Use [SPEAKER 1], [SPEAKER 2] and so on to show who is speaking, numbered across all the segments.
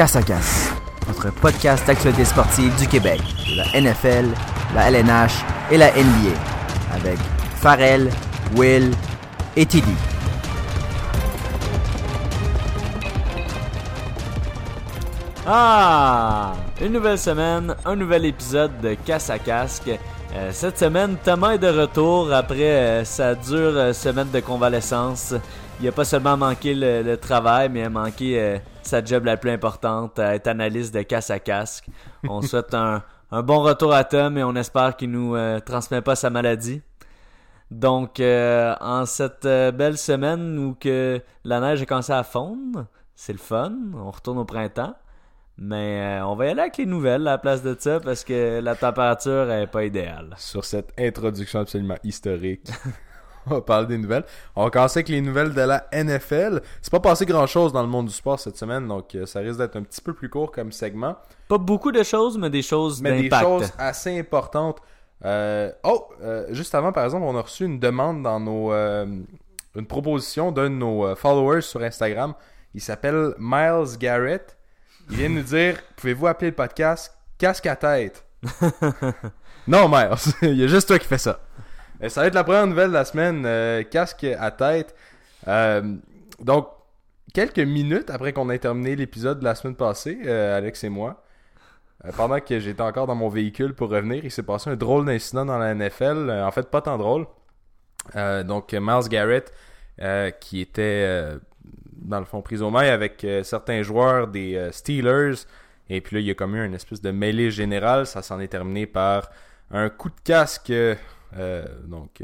[SPEAKER 1] Casse à Casse, notre podcast d'actualité sportive du Québec, de la NFL, la LNH et la NBA, avec Farrell, Will et Tilly.
[SPEAKER 2] Ah! Une nouvelle semaine, un nouvel épisode de Casse à Casque. Euh, cette semaine, Thomas est de retour après euh, sa dure euh, semaine de convalescence. Il a pas seulement manqué le, travail, mais il a manqué sa job la plus importante, à être analyste de casse à casque. On souhaite un, bon retour à Tom et on espère qu'il nous transmet pas sa maladie. Donc, en cette belle semaine où que la neige a commencé à fondre, c'est le fun, on retourne au printemps. Mais euh, on va y aller avec les nouvelles à la place de ça parce que la température n'est pas idéale.
[SPEAKER 3] Sur cette introduction absolument historique, on va parler des nouvelles. On va commencer avec les nouvelles de la NFL. C'est pas passé grand chose dans le monde du sport cette semaine, donc euh, ça risque d'être un petit peu plus court comme segment.
[SPEAKER 2] Pas beaucoup de choses, mais des choses
[SPEAKER 3] Mais des choses assez importantes. Euh, oh, juste avant, par exemple, on a reçu une demande dans nos. une proposition d'un de nos followers sur Instagram. Il s'appelle Miles Garrett. Il vient nous dire Pouvez-vous appeler le podcast Casque à tête Non, Miles, il y a juste toi qui fais ça. Et ça va être la première nouvelle de la semaine euh, Casque à tête. Euh, donc, quelques minutes après qu'on ait terminé l'épisode de la semaine passée, euh, Alex et moi, pendant que j'étais encore dans mon véhicule pour revenir, il s'est passé un drôle d'incident dans la NFL. en fait, pas tant drôle. donc, Miles Garrett, qui était dans le fond, prise au mail avec euh, certains joueurs des euh, Steelers. Et puis là, il y a comme eu une espèce de mêlée générale. Ça s'en est terminé par un coup de casque euh, donc,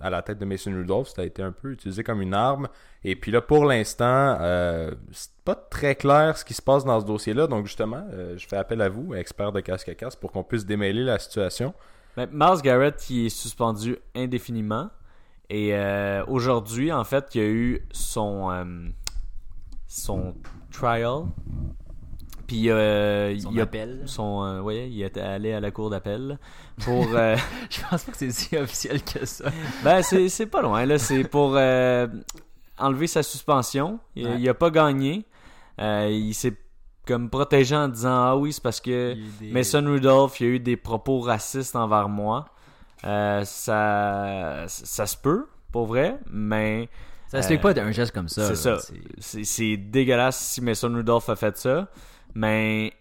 [SPEAKER 3] à la tête de Mason Rudolph. Ça a été un peu utilisé comme une arme. Et puis là, pour l'instant, c'est pas très clair ce qui se passe dans ce dossier-là. Donc justement, je fais appel à vous, expert de casque à casque, pour qu'on puisse démêler la situation.
[SPEAKER 2] Mais Miles Garrett, qui est suspendu indéfiniment. Et aujourd'hui, en fait, il y a eu son son trial. Puis euh,
[SPEAKER 1] son
[SPEAKER 2] il
[SPEAKER 1] appel.
[SPEAKER 2] Son, euh, ouais, il est allé à la cour d'appel pour. Euh,
[SPEAKER 1] je pense pas que c'est si officiel que ça.
[SPEAKER 2] ben c'est pas loin là. C'est pour euh, enlever sa suspension. Il, a pas gagné. il s'est comme protégé en disant ah oui c'est parce que Mason Rudolph il a eu des propos racistes envers moi. ça ça se peut pour vrai, mais
[SPEAKER 1] ça se fait pas d'un geste comme ça.
[SPEAKER 2] C'est ça. C'est dégueulasse si Mason Rudolph a fait ça. Mais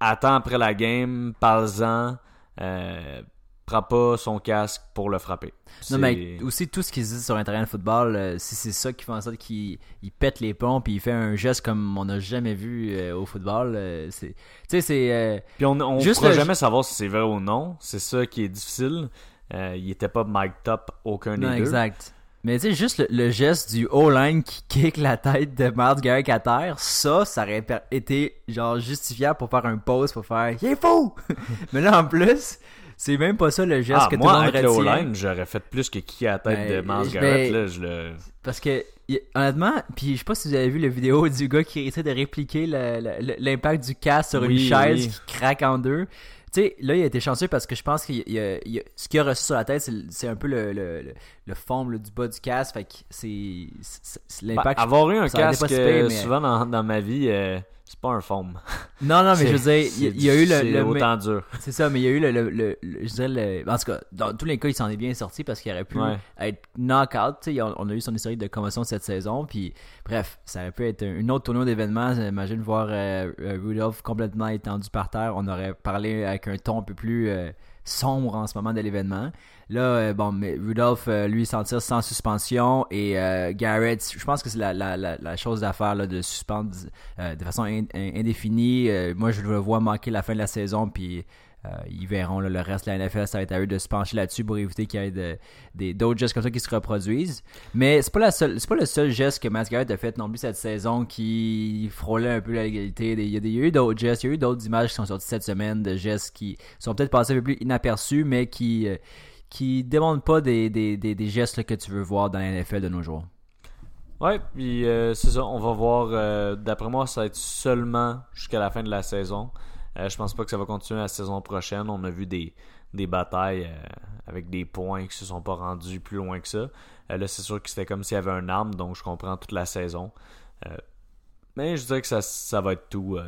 [SPEAKER 2] attends après la game, parle-en. Euh, prends pas son casque pour le frapper.
[SPEAKER 1] Non, mais aussi tout ce qu'ils disent sur un terrain de football, euh, si c'est ça qui fait en sorte qu'il pète les ponts puis il fait un geste comme on n'a jamais vu euh, au football, c'est. Tu sais, c'est.
[SPEAKER 2] puis on, on pourra jamais savoir si c'est vrai ou non. C'est ça qui est difficile. il était pas mic top aucun des deux.
[SPEAKER 1] Exact. Mais tu sais, juste le, geste du O-line qui kick la tête de Miles Garrett à terre, ça, ça aurait été genre justifiable pour faire un pause, pour faire « Il est fou! » Mais là, en plus, c'est même pas ça le geste
[SPEAKER 2] ah,
[SPEAKER 1] que
[SPEAKER 2] moi,
[SPEAKER 1] tout le monde
[SPEAKER 2] avec le O-line, j'aurais fait plus que qui à la tête de ben, Miles Garrett, là, je le...
[SPEAKER 1] Parce que, honnêtement, puis je sais pas si vous avez vu la vidéo du gars qui essaie de répliquer l'impact du casque sur une chaise qui craque en deux. Tu sais, là, il a été chanceux parce que je pense que ce qu'il a reçu sur la tête, c'est un peu le, le, le, fond du bas du casque. Fait que c'est l'impact.
[SPEAKER 2] Bah, avoir eu un casque euh, souvent dans, dans, ma vie, euh, c'est pas un foam.
[SPEAKER 1] Non, non, mais je veux dire, il, y a eu le.
[SPEAKER 2] le autant dur.
[SPEAKER 1] C'est ça, mais il y a eu le. le, je dirais le. En tout cas, dans tous les cas, il s'en est bien sorti parce qu'il aurait pu être knock-out. On, on a eu son historique de commotion cette saison. Puis, bref, ça aurait pu être une autre tournoi d'événements. Imagine voir euh, euh, Rudolph complètement étendu par terre. On aurait parlé avec un ton un peu plus euh, sombre en ce moment de l'événement. Là, euh, bon, mais Rudolph, euh, lui, sentir sans suspension et euh, Garrett, je pense que c'est la, la, la, chose d'affaire de suspendre de façon indéfinie. moi, je le vois manquer la fin de la saison, puis ils verront le reste de la NFL, ça va être à eux de se pencher là-dessus pour éviter qu'il y ait d'autres gestes comme ça qui se reproduisent. Mais c'est pas pas le seul geste que Matt a fait non plus cette saison qui frôlait un peu la légalité. Il y a, eu d'autres gestes, il y a eu d'autres images qui sont sorties cette semaine de gestes qui sont peut-être passés un peu plus inaperçus, mais qui qui demandent pas des, gestes que tu veux voir dans la NFL de nos jours.
[SPEAKER 2] Ouais, puis euh, c'est ça, on va voir. Euh, d'après moi, ça va être seulement jusqu'à la fin de la saison. Euh, je pense pas que ça va continuer la saison prochaine. On a vu des, des batailles avec des points qui se sont pas rendus plus loin que ça. là, c'est sûr que c'était comme s'il y avait un arme, donc je comprends toute la saison. mais je dirais que ça, ça va être tout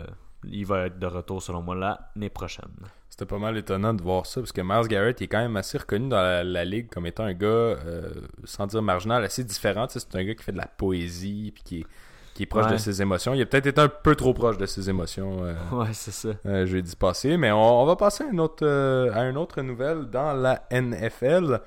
[SPEAKER 2] il va être de retour selon moi l'année prochaine.
[SPEAKER 3] C'était pas mal étonnant de voir ça parce que Miles Garrett est quand même assez reconnu dans la, ligue comme étant un gars, euh, sans dire marginal, assez différent. c'est un gars qui fait de la poésie puis qui est, qui est proche de ses émotions. Il a peut-être été un peu trop proche de ses émotions. Euh,
[SPEAKER 2] ouais, c'est ça.
[SPEAKER 3] Euh, je vais dire passer, mais on, va passer à une autre, à une autre nouvelle dans la NFL.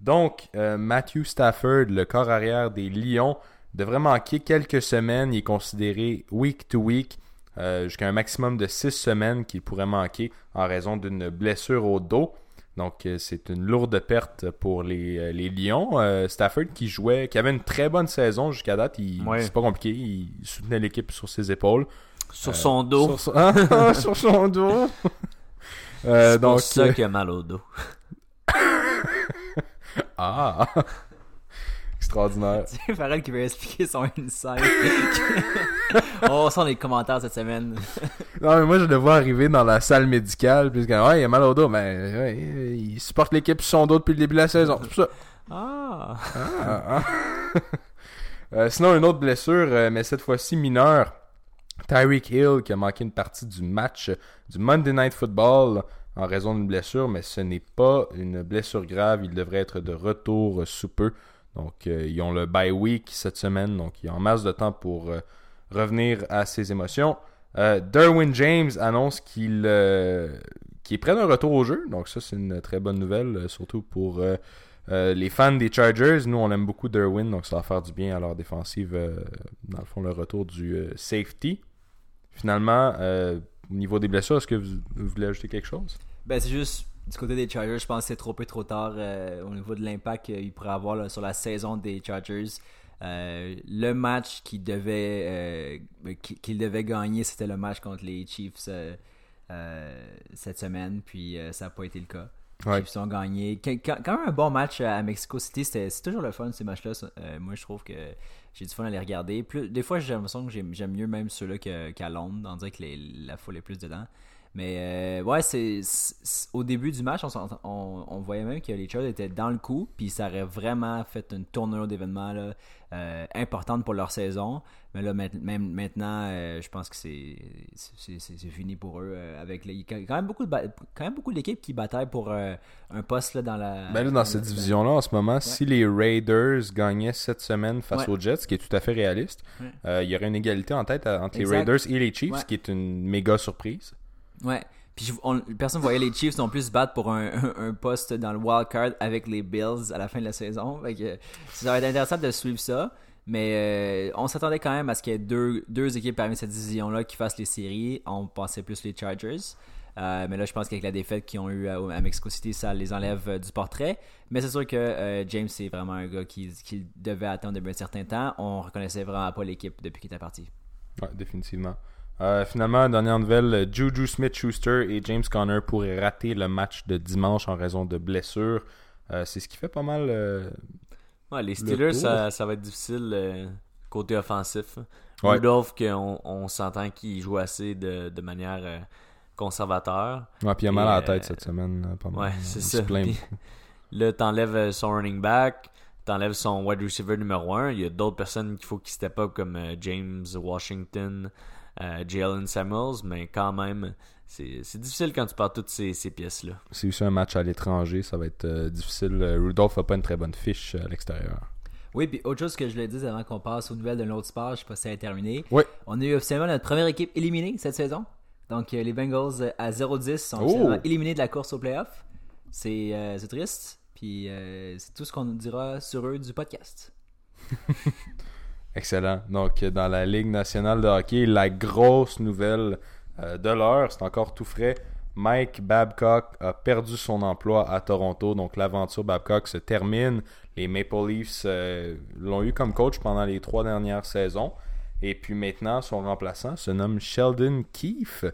[SPEAKER 3] Donc, Matthew Stafford, le corps arrière des Lions, devrait manquer quelques semaines. Il est considéré week to week. Euh, jusqu'à un maximum de 6 semaines qu'il pourrait manquer en raison d'une blessure au dos. Donc, euh, c'est une lourde perte pour les, euh, les Lions. Stafford qui jouait, qui avait une très bonne saison jusqu'à date, c'est pas compliqué, il soutenait l'équipe sur ses épaules.
[SPEAKER 2] Sur son dos.
[SPEAKER 3] Sur, ah, sur son dos.
[SPEAKER 2] c'est pour ça qu'il a mal au dos.
[SPEAKER 3] ah extraordinaire.
[SPEAKER 1] C'est Farrell qui veut expliquer son insight. oh, ça, les commentaires cette semaine.
[SPEAKER 3] non, mais moi, je le vois arriver dans la salle médicale, puis ouais, il a mal au dos, mais il supporte l'équipe sur son dos depuis le début de la saison. C'est ça.
[SPEAKER 1] Ah.
[SPEAKER 3] ah, ah. Euh, sinon, une autre blessure, euh, mais cette fois-ci mineure. Tyreek Hill qui a manqué une partie du match du Monday Night Football en raison d'une blessure, mais ce n'est pas une blessure grave. Il devrait être de retour sous peu. Donc, euh, ils ont le bye week cette semaine, donc ils ont masse de temps pour euh, revenir à ses émotions. Euh, Derwin James annonce qu'il est prêt d'un retour au jeu, donc ça c'est une très bonne nouvelle, surtout pour les fans des Chargers. Nous on aime beaucoup Derwin, donc ça va faire du bien à leur défensive, dans le fond le retour du safety. Finalement, au niveau des blessures, est-ce que vous, vous voulez ajouter quelque chose?
[SPEAKER 1] Ben c'est juste du côté des Chargers, je pense que c'est trop peu trop tard euh, au niveau de l'impact qu'il pourrait avoir sur la saison des Chargers. Euh, le match qu'il devait, euh, qu'il devait gagner, c'était le match contre les Chiefs cette semaine, puis ça n'a pas été le cas. Les Chiefs ont gagné. Quand, même un bon match à Mexico City, c'est toujours le fun ces matchs-là. moi, je trouve que j'ai du fun à les regarder. Plus, des fois, j'ai l'impression que j'aime mieux même ceux-là qu'à Londres, on dirait que la foule est plus dedans. Mais euh, ouais, c'est au début du match, on, voyait même que les Chargers étaient dans le coup, puis ça aurait vraiment fait une tournure d'événements euh, importante pour leur saison. Mais là, même maintenant, euh, je pense que c'est fini pour eux. avec il y a quand même beaucoup de quand même beaucoup d'équipes qui bataillent pour un poste là, dans la.
[SPEAKER 3] Ben dans cette division-là, en ce moment, si les Raiders gagnaient cette semaine face aux Jets, ce qui est tout à fait réaliste, il y aurait une égalité en tête entre les Raiders et les Chiefs, ce qui est une méga surprise.
[SPEAKER 1] Ouais. Puis personne ne voyait les Chiefs non plus se battre pour un, poste dans le wild card avec les Bills à la fin de la saison. Fait ça va être intéressant de suivre ça. Mais euh, on s'attendait quand même à ce qu'il y ait deux, équipes parmi cette division-là qui fassent les séries. On pensait plus les Chargers. Euh, mais là, je pense qu'avec la défaite qu'ils ont eu à, Mexico City, ça les enlève euh, du portrait. Mais c'est sûr que James, c'est vraiment un gars qui, qui, devait attendre depuis un certain temps. On reconnaissait vraiment pas l'équipe depuis qu'il était parti.
[SPEAKER 3] Ouais, définitivement. Euh, finalement, dernière nouvelle, Juju Smith-Schuster et James Conner pourraient rater le match de dimanche en raison de blessures. Euh, c'est ce qui fait pas mal. Euh,
[SPEAKER 2] les Steelers, ça, va être difficile côté offensif. Rudolph, on, on s'entend qu'il joue assez de, manière conservateur.
[SPEAKER 3] Ouais, puis il a mal à la tête cette semaine. Pas
[SPEAKER 2] Ouais, c'est ça. là, t'enlèves son running back, t'enlèves son wide receiver numéro 1. Il y a d'autres personnes qu'il faut qu'il step up comme James Washington. Euh, Jalen Samuels, mais quand même, c'est difficile quand tu parles toutes ces, pièces-là.
[SPEAKER 3] C'est aussi un match à l'étranger, ça va être euh, difficile. Euh, Rudolph n'a pas une très bonne fiche à l'extérieur.
[SPEAKER 1] Oui, puis autre chose que je le dis avant qu'on passe aux nouvelles de l'autre sport, je sais pas si ça a terminé.
[SPEAKER 3] Oui.
[SPEAKER 1] On a eu officiellement notre première équipe éliminée cette saison. Donc les Bengals à 0-10 sont oh! éliminés de la course au playoff. C'est triste. Puis c'est tout ce qu'on nous dira sur eux du podcast.
[SPEAKER 3] Excellent. Donc, dans la Ligue nationale de hockey, la grosse nouvelle euh, de l'heure, c'est encore tout frais. Mike Babcock a perdu son emploi à Toronto. Donc, l'aventure Babcock se termine. Les Maple Leafs euh, l'ont eu comme coach pendant les trois dernières saisons. Et puis maintenant, son remplaçant se nomme Sheldon Keefe.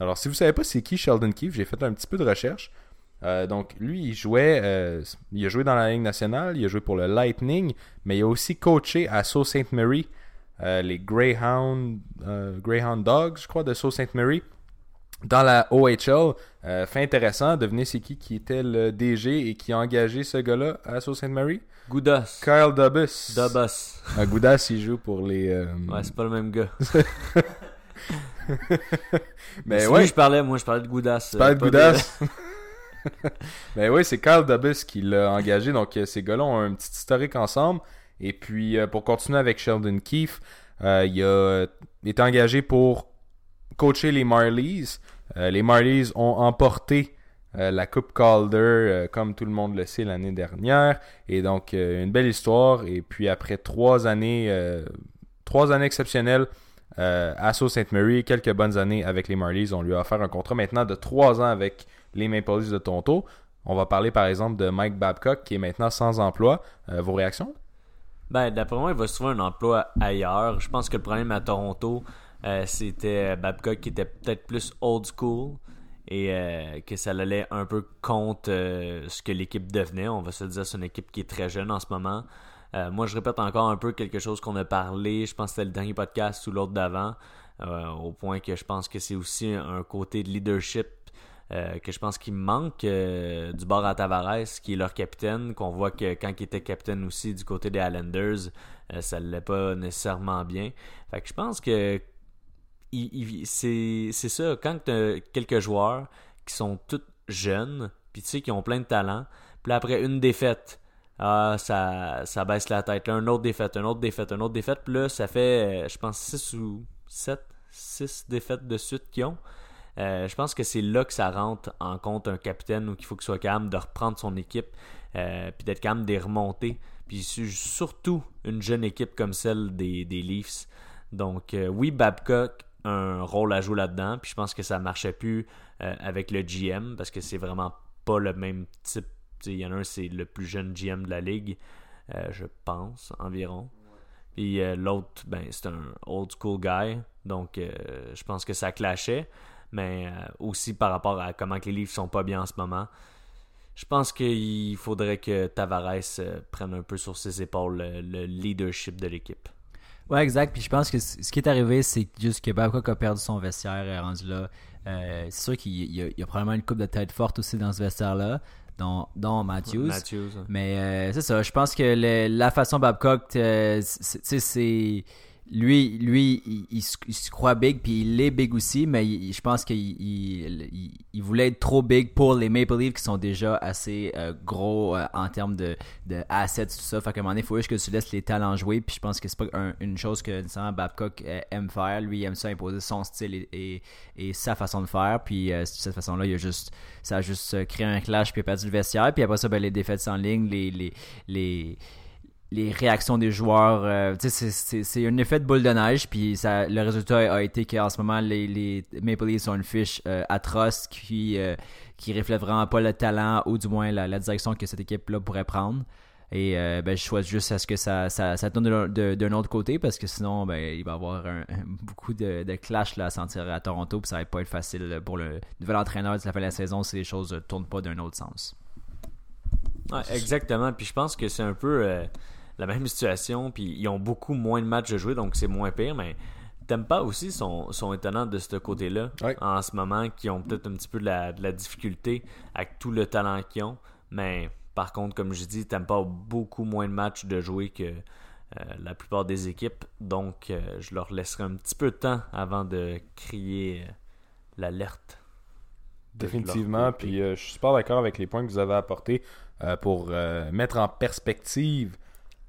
[SPEAKER 3] Alors, si vous ne savez pas c'est qui Sheldon Keefe, j'ai fait un petit peu de recherche. Euh, donc lui, il jouait, euh, il a joué dans la Ligue nationale, il a joué pour le Lightning, mais il a aussi coaché à Sault Ste. Marie, euh, les Greyhound, Greyhound Dogs, je crois, de Sault Ste. Marie, dans la OHL. fait intéressant, devenez c'est qui qui était le DG et qui a engagé ce gars-là à Sault Ste. Marie
[SPEAKER 2] Goudas.
[SPEAKER 3] Kyle Dubus.
[SPEAKER 2] Dubus.
[SPEAKER 3] Goudas, il joue pour les.
[SPEAKER 2] Ouais, c'est pas le même gars. mais ouais. je parlais, moi, je parlais de Goudas.
[SPEAKER 3] Tu parlais de Goudas? mais oui, c'est Carl Dubus qui l'a engagé. Donc, ces gars-là ont un petit historique ensemble. Et puis, pour continuer avec Sheldon Keefe, il a été engagé pour coacher les Marlies. les Marlies ont emporté euh, la Coupe Calder, euh, comme tout le monde le sait, l'année dernière. Et donc, euh, une belle histoire. Et puis, après trois années, trois années exceptionnelles à Sault Ste. Marie, quelques bonnes années avec les Marlies, on lui a offert un contrat maintenant de trois ans avec les Maple Leafs de Toronto. On va parler par exemple de Mike Babcock qui est maintenant sans emploi. vos réactions?
[SPEAKER 2] Ben, d'après moi, il va se trouver un emploi ailleurs. Je pense que le problème à Toronto, c'était Babcock qui était peut-être plus old school et euh, que ça allait un peu contre euh, ce que l'équipe devenait. On va se dire c'est une équipe qui est très jeune en ce moment. Euh, moi, je répète encore un peu quelque chose qu'on a parlé. Je pense que c'était le dernier podcast ou l'autre d'avant. au point que je pense que c'est aussi un côté de leadership que je pense qu'il manque du bord à Tavares, qui est leur capitaine, qu'on voit que quand il était capitaine aussi du côté des Islanders, ça ne l'est pas nécessairement bien. Fait que je pense que c'est ça, quand tu as quelques joueurs qui sont tous jeunes, puis tu sais, qui ont plein de talent, puis après une défaite, ah, ça, ça baisse la tête. Là, une autre défaite, une autre défaite, une autre défaite, puis là, ça fait, je pense, 6 ou 7, 6 défaites de suite qu'ils ont. Euh, je pense que c'est là que ça rentre en compte un capitaine ou qu'il faut qu'il soit calme de reprendre son équipe, euh, puis d'être calme des remontées. Puis surtout une jeune équipe comme celle des, des Leafs. Donc euh, oui, Babcock un rôle à jouer là-dedans. Puis je pense que ça marchait plus euh, avec le GM parce que c'est vraiment pas le même type. Il y en a un, c'est le plus jeune GM de la ligue, je pense, environ. Puis l'autre, ben, c'est un old school guy. Donc je pense que ça clashait. Mais aussi par rapport à comment les livres sont pas bien en ce moment. Je pense qu'il faudrait que Tavares prenne un peu sur ses épaules le leadership de l'équipe.
[SPEAKER 1] Ouais, exact. Puis je pense que ce qui est arrivé, c'est juste que Babcock a perdu son vestiaire est rendu là. Euh, c'est sûr qu'il y, a probablement une coupe de tête forte aussi dans ce vestiaire-là, dont, dont Matthews.
[SPEAKER 2] Matthews
[SPEAKER 1] Mais euh, c'est ça. Je pense que la façon Babcock, euh, c'est lui, lui il, se croit big, puis il est big aussi, mais je pense qu'il il, voulait être trop big pour les Maple Leafs qui sont déjà assez euh, gros euh, en termes de, de, assets, tout ça. Fait qu'à un moment donné, il faut juste que tu laisses les talents jouer, puis je pense que c'est pas une chose que nécessairement Babcock euh, aime faire. Lui, il aime ça imposer son style et, et, sa façon de faire, puis de cette façon-là, il a juste, ça a juste créé un clash, puis il a perdu le vestiaire, puis après ça, ben, les défaites en ligne, les, les, les les réactions des joueurs. Euh, c'est un effet de boule de neige. Puis le résultat a été qu'en ce moment, les, Maple Leafs ont une fiche euh, atroce qui, euh, qui reflète vraiment pas le talent ou du moins la, direction que cette équipe-là pourrait prendre. Et ben, je souhaite juste à ce que ça, ça, ça tourne d'un autre côté parce que sinon, ben, il va y avoir beaucoup de, de clash là, à sentir à Toronto. Puis ça va pas être facile pour le nouvel entraîneur de la fin de la saison si les choses ne tournent pas d'un autre sens.
[SPEAKER 2] exactement. Puis je pense que c'est un peu la même situation, puis ils ont beaucoup moins de matchs de jouer, donc c'est moins pire, mais pas aussi sont, sont étonnants de ce côté-là en ce moment, qui ont peut-être un petit peu de la, difficulté avec tout le talent qu'ils ont, mais par contre, comme je dis, pas beaucoup moins de matchs de jouer que euh, la plupart des équipes, donc euh, je leur laisserai un petit peu de temps avant de crier euh, l'alerte.
[SPEAKER 3] Définitivement, puis je suis pas d'accord avec les points que vous avez apportés pour mettre en perspective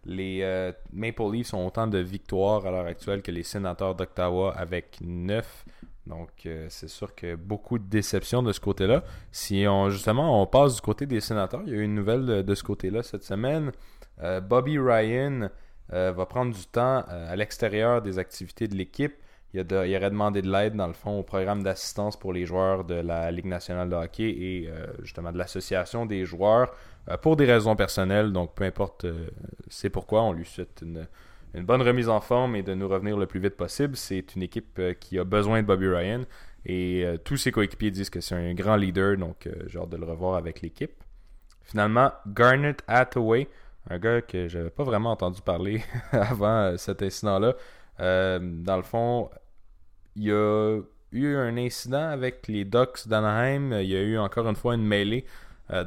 [SPEAKER 3] les euh, Maple Leafs ont autant de victoires à l'heure actuelle que les sénateurs d'Ottawa avec 9. Donc, euh, c'est sûr que beaucoup de déceptions de ce côté-là. Si on justement on passe du côté des sénateurs, il y a eu une nouvelle de, ce côté-là cette semaine. Euh, Bobby Ryan va prendre du temps à l'extérieur des activités de l'équipe. Il, il, aurait demandé de l'aide, dans le fond, au programme d'assistance pour les joueurs de la Ligue nationale de hockey et justement de l'association des joueurs pour des raisons personnelles. Donc, peu importe euh, c'est pourquoi, on lui souhaite une, bonne remise en forme et de nous revenir le plus vite possible. C'est une équipe euh, qui a besoin de Bobby Ryan et tous ses coéquipiers disent que c'est un grand leader, donc j'ai hâte de le revoir avec l'équipe. Finalement, Garnet Hathaway, un gars que j'avais pas vraiment entendu parler avant cet incident-là. dans le fond, il y a eu un incident avec les Ducks d'Anaheim. Il y a eu encore une fois une mêlée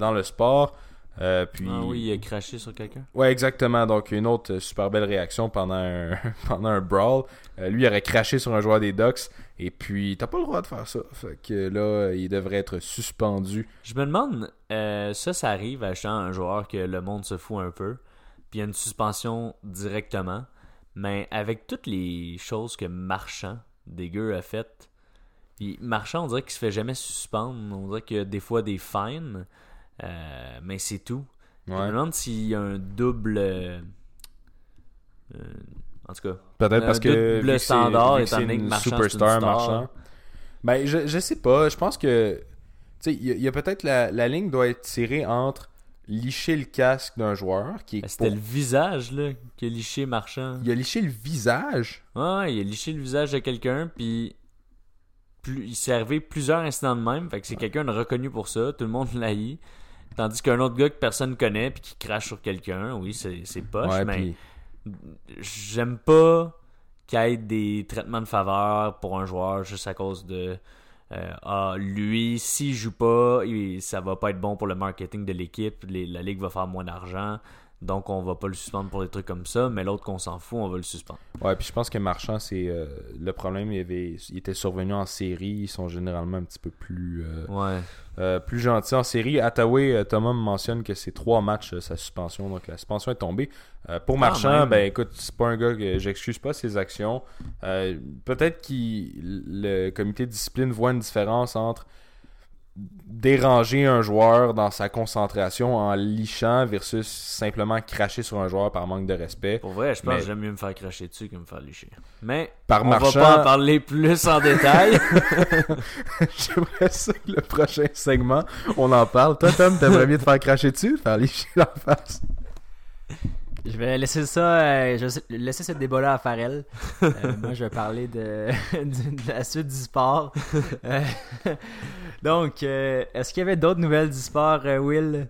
[SPEAKER 3] dans le sport. Euh, puis...
[SPEAKER 2] Ah oui, il a craché sur quelqu'un.
[SPEAKER 3] Ouais, exactement. Donc, une autre super belle réaction pendant un, pendant un brawl. Euh, lui, il aurait craché sur un joueur des Ducks. Et puis, t'as pas le droit de faire ça. Fait que là, il devrait être suspendu.
[SPEAKER 2] Je me demande, euh, ça, ça arrive à un joueur que le monde se fout un peu. Puis il y a une suspension directement. Mais avec toutes les choses que Marchand, dégueu, a faites. Puis Marchand, on dirait qu'il se fait jamais suspendre. On dirait qu'il y a des fois des fines. Euh, mais c'est tout. Je me demande s'il y a un double. Euh, en tout cas.
[SPEAKER 3] Peut-être parce que.
[SPEAKER 2] Le standard étant donné que Marchand. Superstar, Marchand.
[SPEAKER 3] Ben, je, je sais pas. Je pense que. Tu sais, il y a, peut-être la, la ligne doit être tirée entre licher le casque d'un joueur qui
[SPEAKER 2] ben, C'était le visage, là, qui a liché Marchand.
[SPEAKER 3] Il a liché le visage?
[SPEAKER 2] Ouais, il a liché le visage de quelqu'un, puis. Plus, il s'est arrivé plusieurs incidents de même, fait que c'est quelqu'un de reconnu pour ça, tout le monde l'a eu. Tandis qu'un autre gars que personne connaît puis qui crache sur quelqu'un, oui, c'est poche, mais j'aime pas qu'il y ait des traitements de faveur pour un joueur juste à cause de euh, ah, lui, s'il joue pas, ça va pas être bon pour le marketing de l'équipe, la ligue va faire moins d'argent. Donc, on va pas le suspendre pour des trucs comme ça, mais l'autre qu'on s'en fout, on va le suspendre.
[SPEAKER 3] Ouais, puis je pense que Marchand, c'est euh, le problème, il, avait, il était survenu en série. Ils sont généralement un petit peu plus,
[SPEAKER 2] euh,
[SPEAKER 3] euh, plus gentils en série. Attaway, Thomas me mentionne que c'est trois matchs sa suspension, donc la suspension est tombée. pour Marchand, ben écoute, c'est pas un gars que j'excuse pas ses actions. Peut-être que le comité de discipline voit une différence entre déranger un joueur dans sa concentration en lichant versus simplement cracher sur un joueur par manque de respect.
[SPEAKER 2] Pour vrai, je pense que j'aime mieux me faire cracher dessus que me faire licher. Mais
[SPEAKER 3] par
[SPEAKER 2] on
[SPEAKER 3] marchand...
[SPEAKER 2] va pas en parler plus en détail.
[SPEAKER 3] J'aimerais ça que le prochain segment, on en parle. Toi, Tom, t'aimerais mieux te faire cracher dessus faire licher la face?
[SPEAKER 1] Je vais laisser ça, euh, je vais laisser ce débat-là à Farrell. Euh, moi, je vais parler de, de, la suite du sport. Euh, donc, est-ce qu'il y avait d'autres nouvelles du sport, Will?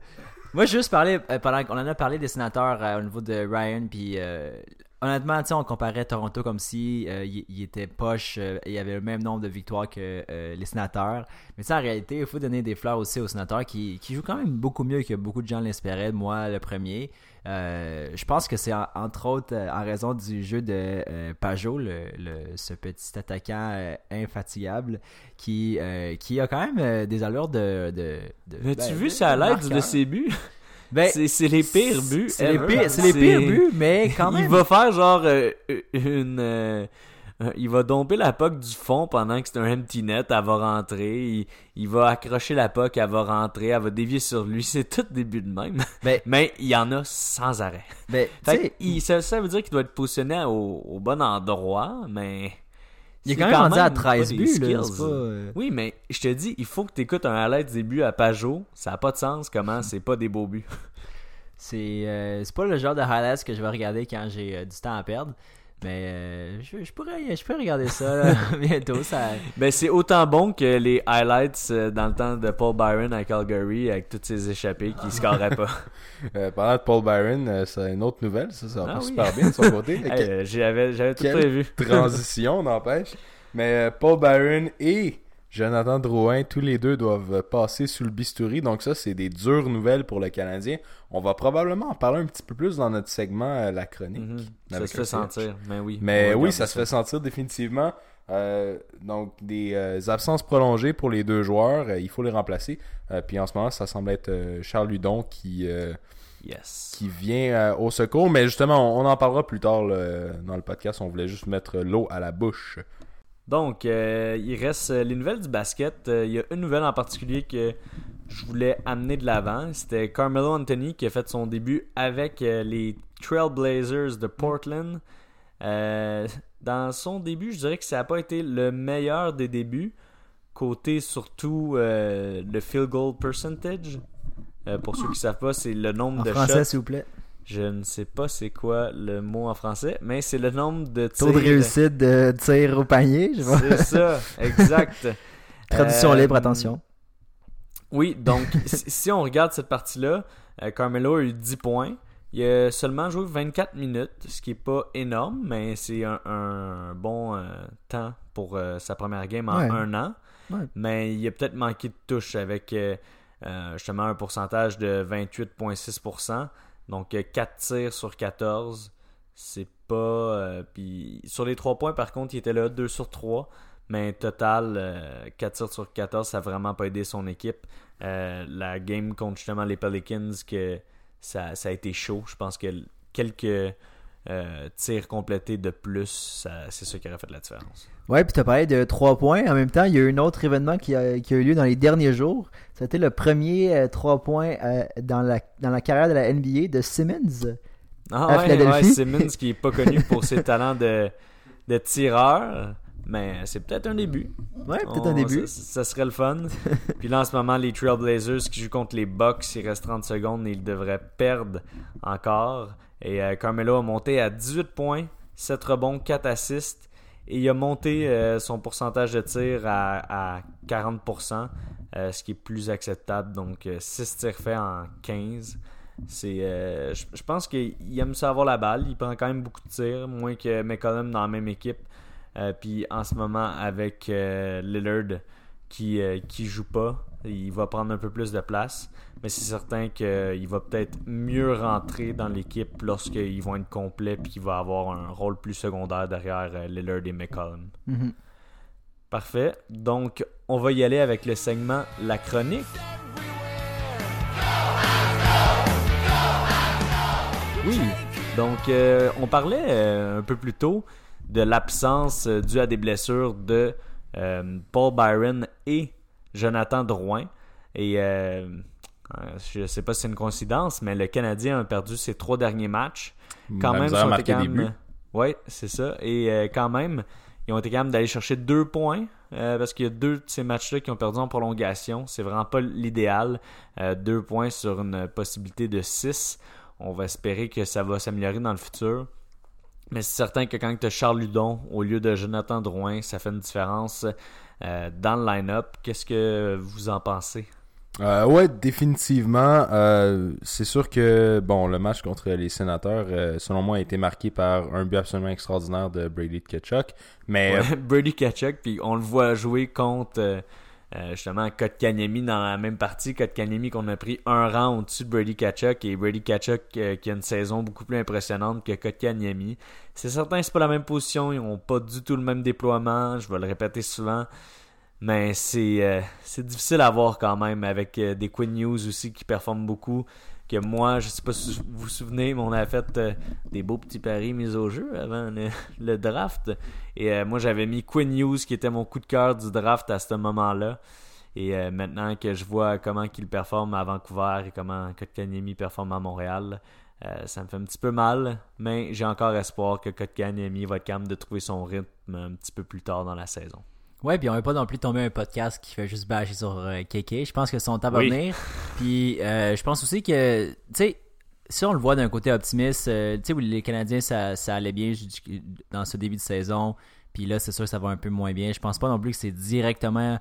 [SPEAKER 1] Moi, je juste parler, pendant qu'on en a parlé des sénateurs au niveau de Ryan, puis honnêtement, on comparait Toronto comme si il, était poche, et il y avait le même nombre de victoires que les sénateurs. Mais en réalité, il faut donner des fleurs aussi aux sénateurs qui, qui jouent quand même beaucoup mieux que beaucoup de gens l'espéraient. Moi, le premier. Euh, je pense que c'est entre autres euh, en raison du jeu de euh, Pajot, le, ce petit attaquant infatigable qui, qui a quand même des allures de. de,
[SPEAKER 2] Mais tu ben, vu ça à l'aide de ses buts? Ben, c'est les pires buts.
[SPEAKER 1] C'est les, pires, les pires buts, mais quand même.
[SPEAKER 2] Il va faire genre une euh, il va domper la puck du fond pendant que c'est un empty net, elle va rentrer, il, va accrocher la puck, elle va rentrer, elle va dévier sur lui, c'est tout début de même.
[SPEAKER 1] Ben,
[SPEAKER 2] mais il y en a sans arrêt.
[SPEAKER 1] Ben,
[SPEAKER 2] il, ça, veut dire qu'il doit être positionné au, bon endroit, mais...
[SPEAKER 1] Il est quand même rendu à 13 buts, là,
[SPEAKER 2] euh, Oui, mais je te dis, il faut que tu écoutes un highlight des buts à Pajot. Ça n'a pas de sens comment c'est pas des beaux buts.
[SPEAKER 1] C'est euh, pas le genre de highlights que je vais regarder quand j'ai du temps à perdre. Mais euh, je, pourrais, je pourrais regarder ça bientôt. Ça...
[SPEAKER 2] Ben, c'est autant bon que les highlights euh, dans le temps de Paul Byron à Calgary avec toutes ses échappées qui ne scoraient pas.
[SPEAKER 3] euh, parlant de Paul Byron, euh, c'est une autre nouvelle. Ça, ça va ah super bien de son côté.
[SPEAKER 2] J'avais tout prévu.
[SPEAKER 3] transition, n'empêche. Mais Paul Byron et Jonathan Drouin, tous les deux doivent passer sous le bistouri. Donc ça, c'est des dures nouvelles pour le Canadien. On va probablement en parler un petit peu plus dans notre segment euh, La Chronique. Mhm.
[SPEAKER 2] Ça se fait sentir, mais oui.
[SPEAKER 3] Mais oui, ça, se fait sentir définitivement. Euh, donc des euh, absences prolongées pour les deux joueurs, il faut les remplacer. puis en ce moment, ça semble être Charles Ludon qui,
[SPEAKER 2] yes.
[SPEAKER 3] qui vient au secours. Mais justement, on, en parlera plus tard dans le podcast. On voulait juste mettre l'eau à la bouche
[SPEAKER 2] donc, euh, il reste euh, les nouvelles du basket. Euh, il y a une nouvelle en particulier que je voulais amener de l'avant. C'était Carmelo Anthony qui a fait son début avec les Trailblazers de Portland. dans son début, je dirais que ça n'a pas été le meilleur des débuts. Côté surtout le field goal percentage. pour ceux qui ne savent pas, c'est le nombre
[SPEAKER 1] en
[SPEAKER 2] de
[SPEAKER 1] français, s'il vous plaît.
[SPEAKER 2] Je ne sais pas c'est quoi le mot en français, mais c'est le nombre de
[SPEAKER 1] tirs. Taux de réussite de tir au panier, je vois.
[SPEAKER 2] C'est ça, exact.
[SPEAKER 1] Traduction euh, libre, attention.
[SPEAKER 2] Oui, donc si on regarde cette partie-là, euh, Carmelo a eu 10 points. Il a seulement joué 24 minutes, ce qui n'est pas énorme, mais c'est un, bon euh, temps pour sa première game en un an. Mais il a peut-être manqué de touche avec justement un pourcentage de 28,6%. Donc 4 tirs sur 14. C'est pas. puis sur les 3 points, par contre, il était là 2 sur 3. Mais total, 4 tirs sur 14, ça n'a vraiment pas aidé son équipe. la game contre justement les Pelicans, ça, a été chaud. Je pense que quelques tirs complétés de plus, c'est ça qui aurait fait la différence.
[SPEAKER 1] Ouais, puis tu as parlé de 3 points. En même temps, il y a eu un autre événement qui a, eu lieu dans les derniers jours. C'était le premier 3 points dans, la, dans la carrière de la NBA de Simmons.
[SPEAKER 2] Ah ouais, Simmons qui est pas connu pour ses talents de, de tireur. Mais c'est peut-être un début.
[SPEAKER 1] Ouais, peut-être un début.
[SPEAKER 2] Ça, serait le fun. Puis là, en ce moment, les Trailblazers qui jouent contre les Bucks, il reste 30 secondes et ils devraient perdre encore. Et euh, Carmelo a monté à 18 points, 7 rebonds, 4 assists. Et il a monté euh, son pourcentage de tir à, 40%, euh, ce qui est plus acceptable. Donc 6 tirs faits en 15. C'est, je, pense qu'il aime ça avoir la balle. Il prend quand même beaucoup de tirs, moins que McCollum dans la même équipe. Puis en ce moment, avec Lillard qui, qui joue pas, il va prendre un peu plus de place. Mais c'est certain qu'il va peut-être mieux rentrer dans l'équipe lorsqu'ils vont être complets puis qu'il va avoir un rôle plus secondaire derrière Lillard et McCollum.
[SPEAKER 1] Mm-hmm.
[SPEAKER 2] Parfait. Donc, on va y aller avec le segment La Chronique. Oui, donc on parlait un peu plus tôt de l'absence euh, due à des blessures de euh, Paul Byron et Jonathan Drouin. Et euh, je ne sais pas si c'est une coïncidence, mais le Canadien a perdu ses trois derniers matchs.
[SPEAKER 3] Quand même, ils ont été capables...
[SPEAKER 2] Oui, c'est ça. Et quand même, ils ont été capables d'aller chercher deux points. parce qu'il y a deux de ces matchs-là qui ont perdu en prolongation. C'est vraiment pas l'idéal. deux points sur une possibilité de six. On va espérer que ça va s'améliorer dans le futur. Mais c'est certain que quand tu as Charles Ludon au lieu de Jonathan Drouin, ça fait une différence euh, dans le line-up. Qu'est-ce que vous en pensez?
[SPEAKER 3] Euh, ouais, définitivement. Euh, c'est sûr que bon, le match contre les sénateurs, euh, selon moi, a été marqué par un but absolument extraordinaire de Brady Ketchuk. Mais
[SPEAKER 2] Brady Ketchuk, puis on le voit jouer contre euh, justement Kotkaniemi dans la même partie. Kotkaniemi qu'on a pris un rang au-dessus de Brady Kachuk et Brady Kachuk euh, qui a une saison beaucoup plus impressionnante que Kotkaniemi. C'est certain c'est pas la même position, ils ont pas du tout le même déploiement, je vais le répéter souvent. Mais c'est euh, c'est difficile à voir quand même avec des Quinn News aussi qui performent beaucoup que moi, je sais pas si vous vous souvenez, mais on a fait euh, des beaux petits paris mis au jeu avant le, draft. Et euh, moi, j'avais mis Quinn News qui était mon coup de cœur du draft à ce moment-là. Et euh, maintenant que je vois comment il performe à Vancouver et comment Kotkaniemi performe à Montréal, ça me fait un petit peu mal. Mais j'ai encore espoir que Kotkaniemi va être capable de trouver son rythme un petit peu plus tard dans la saison.
[SPEAKER 1] Ouais, puis on va pas non plus tomber un podcast qui fait juste bâcher sur euh, KK. Je pense que son temps va venir. Puis euh, je pense aussi que, tu sais, si on le voit d'un côté optimiste, euh, tu sais, les Canadiens, ça, ça allait bien dans ce début de saison. Puis là, c'est sûr que ça va un peu moins bien. Je pense pas non plus que c'est directement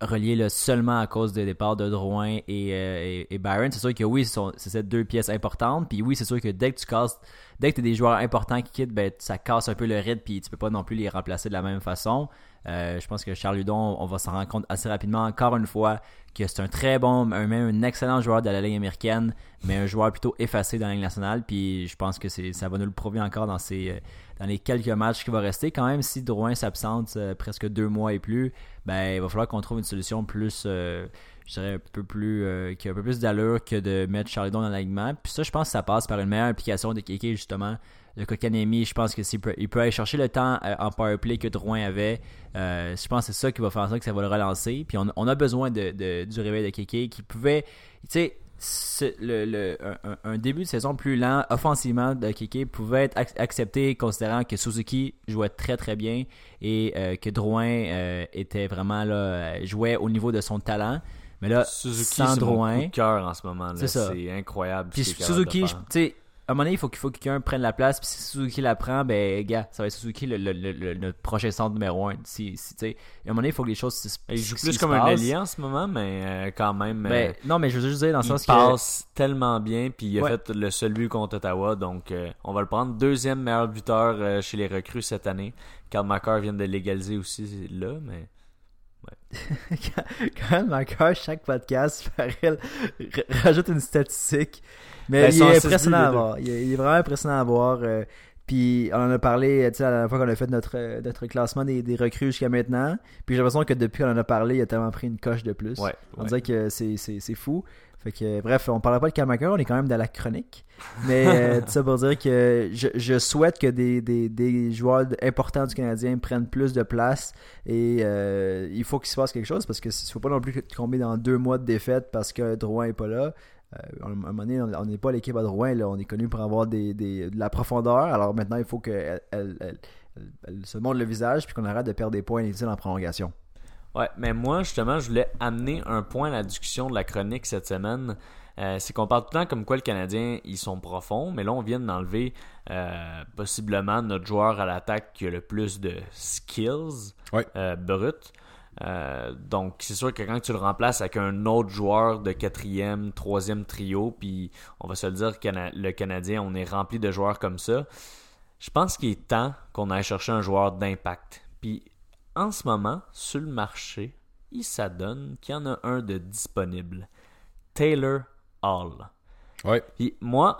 [SPEAKER 1] relié seulement à cause des départs de Drouin et, et, Byron. C'est sûr que oui, c'est ces deux pièces importantes. Puis oui, c'est sûr que dès que tu casses, dès que tu as des joueurs importants qui quittent, ben, ça casse un peu le rythme. Puis tu peux pas non plus les remplacer de la même façon. Euh, je pense que Charles Ludon, on va s'en rendre compte assez rapidement, encore une fois, que c'est un très bon, même un excellent joueur de la Ligue américaine, mais un joueur plutôt effacé dans la Ligue nationale. Puis je pense que ça va nous le prouver encore dans, ces, euh, dans les quelques matchs qui vont rester. Quand même, si Drouin s'absente euh, presque deux mois et plus, ben, il va falloir qu'on trouve une solution plus, je dirais, un peu plus, qui a un peu plus d'allure que de mettre Charles Ludon dans l'alignement. Puis ça, je pense que ça passe par une meilleure implication de Keke, justement le Kokanemi, je pense que peut, il peut aller chercher le temps euh, en powerplay que Drouin avait. Euh, je pense que c'est ça qui va faire en sorte que ça va le relancer. Puis on, a besoin de, du réveil de Kéké qui pouvait. Tu sais, le, un, début de saison plus lent offensivement de Kéké pouvait être accepté considérant que Suzuki jouait très très bien et euh, que Drouin était vraiment là, jouait au niveau de son talent. Mais là,
[SPEAKER 2] Suzuki. Mon cœur en ce moment. C'est incroyable.
[SPEAKER 1] Puis Suzuki, tu sais à un moment donné, il faut, qu'il faut que quelqu'un prenne la place. Puis si Suzuki la prend, ben, gars, ça va être Suzuki le, le, le, notre prochain centre numéro 1. Si, si, à un moment donné, il faut que les choses se
[SPEAKER 2] Il joue plus comme un allié en ce moment, mais euh, quand même.
[SPEAKER 1] Ben, euh, non, mais je veux juste dire dans le sens
[SPEAKER 2] qu'il passe tellement bien. Puis il a fait le seul but contre Ottawa. Donc, euh, on va le prendre. Deuxième meilleur buteur chez les recrues cette année. Karl Makar vient de légaliser aussi là, mais.
[SPEAKER 1] quand même, encore, chaque podcast, Farrell rajoute une statistique. Mais
[SPEAKER 2] Ben,
[SPEAKER 1] il est impressionnant à voir. Il est, il est vraiment impressionnant à voir. euh, puis on en a parlé, tu sais, la dernière fois qu'on a fait notre, euh, notre classement des, des recrues jusqu'à maintenant. Puis j'ai l'impression que depuis qu'on en a parlé, il a tellement pris une coche de plus.
[SPEAKER 2] Ouais,
[SPEAKER 1] On
[SPEAKER 2] ouais.
[SPEAKER 1] dirait que c'est fou. Fait que, bref, on parlera pas de Kamaker, on est quand même dans la chronique. Mais euh, tout ça pour dire que je, je souhaite que des, des, des joueurs importants du Canadien prennent plus de place et euh, il faut qu'il se passe quelque chose parce que il faut pas non plus tomber dans deux mois de défaite parce que Drouin est pas là. Euh, à un moment donné, on n'est pas l'équipe à Drouin, là. on est connu pour avoir des, des- de la profondeur. Alors maintenant, il faut qu'elle elle, elle- elle- elle se montre le visage puis qu'on arrête de perdre des points inutiles en prolongation.
[SPEAKER 2] Ouais, mais moi, justement, je voulais amener un point à la discussion de la chronique cette semaine. Euh, c'est qu'on parle tout le temps comme quoi le Canadien, ils sont profonds, mais là, on vient d'enlever euh, possiblement notre joueur à l'attaque qui a le plus de skills
[SPEAKER 3] Ouais.
[SPEAKER 2] euh, bruts. Donc, c'est sûr que quand tu le remplaces avec un autre joueur de quatrième, troisième trio, puis on va se le dire, Cana- le Canadien, on est rempli de joueurs comme ça. Je pense qu'il est temps qu'on aille chercher un joueur d'impact. Puis, en ce moment, sur le marché, il s'adonne qu'il y en a un de disponible. Taylor Hall.
[SPEAKER 3] Ouais.
[SPEAKER 2] Puis moi,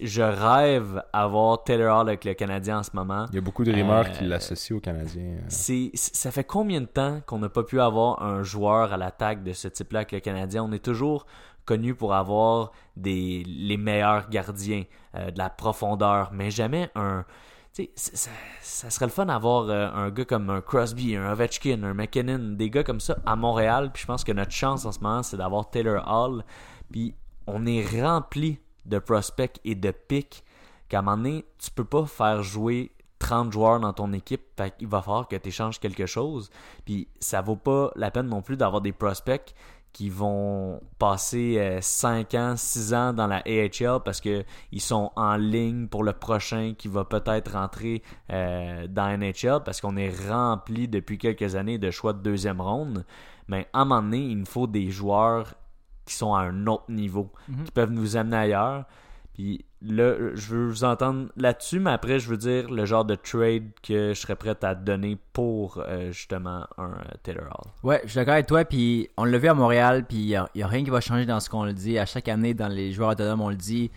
[SPEAKER 2] je rêve avoir Taylor Hall avec le Canadien en ce moment.
[SPEAKER 3] Il y a beaucoup de rumeurs
[SPEAKER 2] Euh,
[SPEAKER 3] qui l'associent aux Canadiens. euh.
[SPEAKER 2] C'est, ça fait combien de temps qu'on n'a pas pu avoir un joueur à l'attaque de ce type-là avec le Canadien? On est toujours connu pour avoir des, les meilleurs gardiens, euh, de la profondeur, mais jamais un... c- ça, ça serait le fun d'avoir euh, un gars comme un Crosby, un Ovechkin, un McKinnon, des gars comme ça à Montréal. Puis je pense que notre chance en ce moment, c'est d'avoir Taylor Hall. Puis on est rempli de prospects et de picks qu'à un moment donné, tu peux pas faire jouer 30 joueurs dans ton équipe, fait qu'il va falloir que tu échanges quelque chose. Puis ça vaut pas la peine non plus d'avoir des prospects qui vont passer euh, 5 ans, 6 ans dans la AHL parce que ils sont en ligne pour le prochain qui va peut-être rentrer euh, dans NHL parce qu'on est rempli depuis quelques années de choix de deuxième ronde. Mais à un moment donné, il nous faut des joueurs qui sont à un autre niveau, qui peuvent nous amener ailleurs. Puis là, je veux vous entendre là-dessus, mais après, je veux dire le genre de trade que je serais prêt à donner pour euh, justement un euh, Taylor Hall.
[SPEAKER 1] Ouais, je suis d'accord avec toi. Puis on l'a vu à Montréal, puis il n'y a, rien qui va changer dans ce qu'on le dit. À chaque année, dans les joueurs autonomes, on le dit.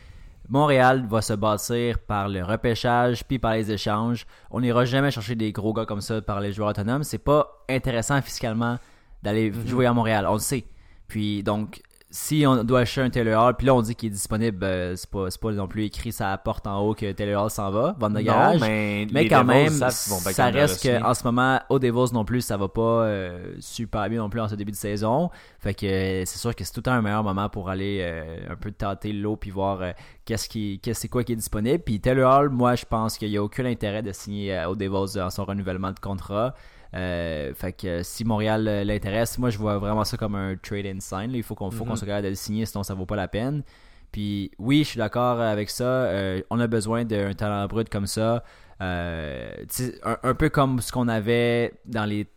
[SPEAKER 1] Montréal va se bâtir par le repêchage puis par les échanges. On n'ira jamais chercher des gros gars comme ça par les joueurs autonomes. C'est pas intéressant fiscalement d'aller jouer à Montréal. On le sait. Puis donc, si on doit acheter un Taylor Hall, puis là on dit qu'il est disponible, euh, c'est pas, pas non plus écrit sa porte en haut que Taylor Hall s'en va, vente de garage.
[SPEAKER 2] mais,
[SPEAKER 1] Mais quand
[SPEAKER 2] Devils
[SPEAKER 1] même, ça reste qu'en ce moment, au Devils non plus, ça va pas euh, super bien non plus en ce début de saison. Fait que euh, c'est sûr que c'est tout le temps un meilleur moment pour aller un peu tâter l'eau puis voir qu'est-ce qui, qu'est-ce c'est quoi qui est disponible. Puis Taylor Hall, moi, je pense qu'il y a aucun intérêt de signer euh, au Devils dans son renouvellement de contrat. Euh, fait que euh, si Montréal euh, l'intéresse, moi je vois vraiment ça comme un trade and sign. là. Il faut qu'on faut qu'on soit capable de le signer, sinon ça vaut pas la peine. Puis oui, je suis d'accord avec ça. Euh, on a besoin d'un talent brut comme ça. Euh, un, un peu comme ce qu'on avait dans les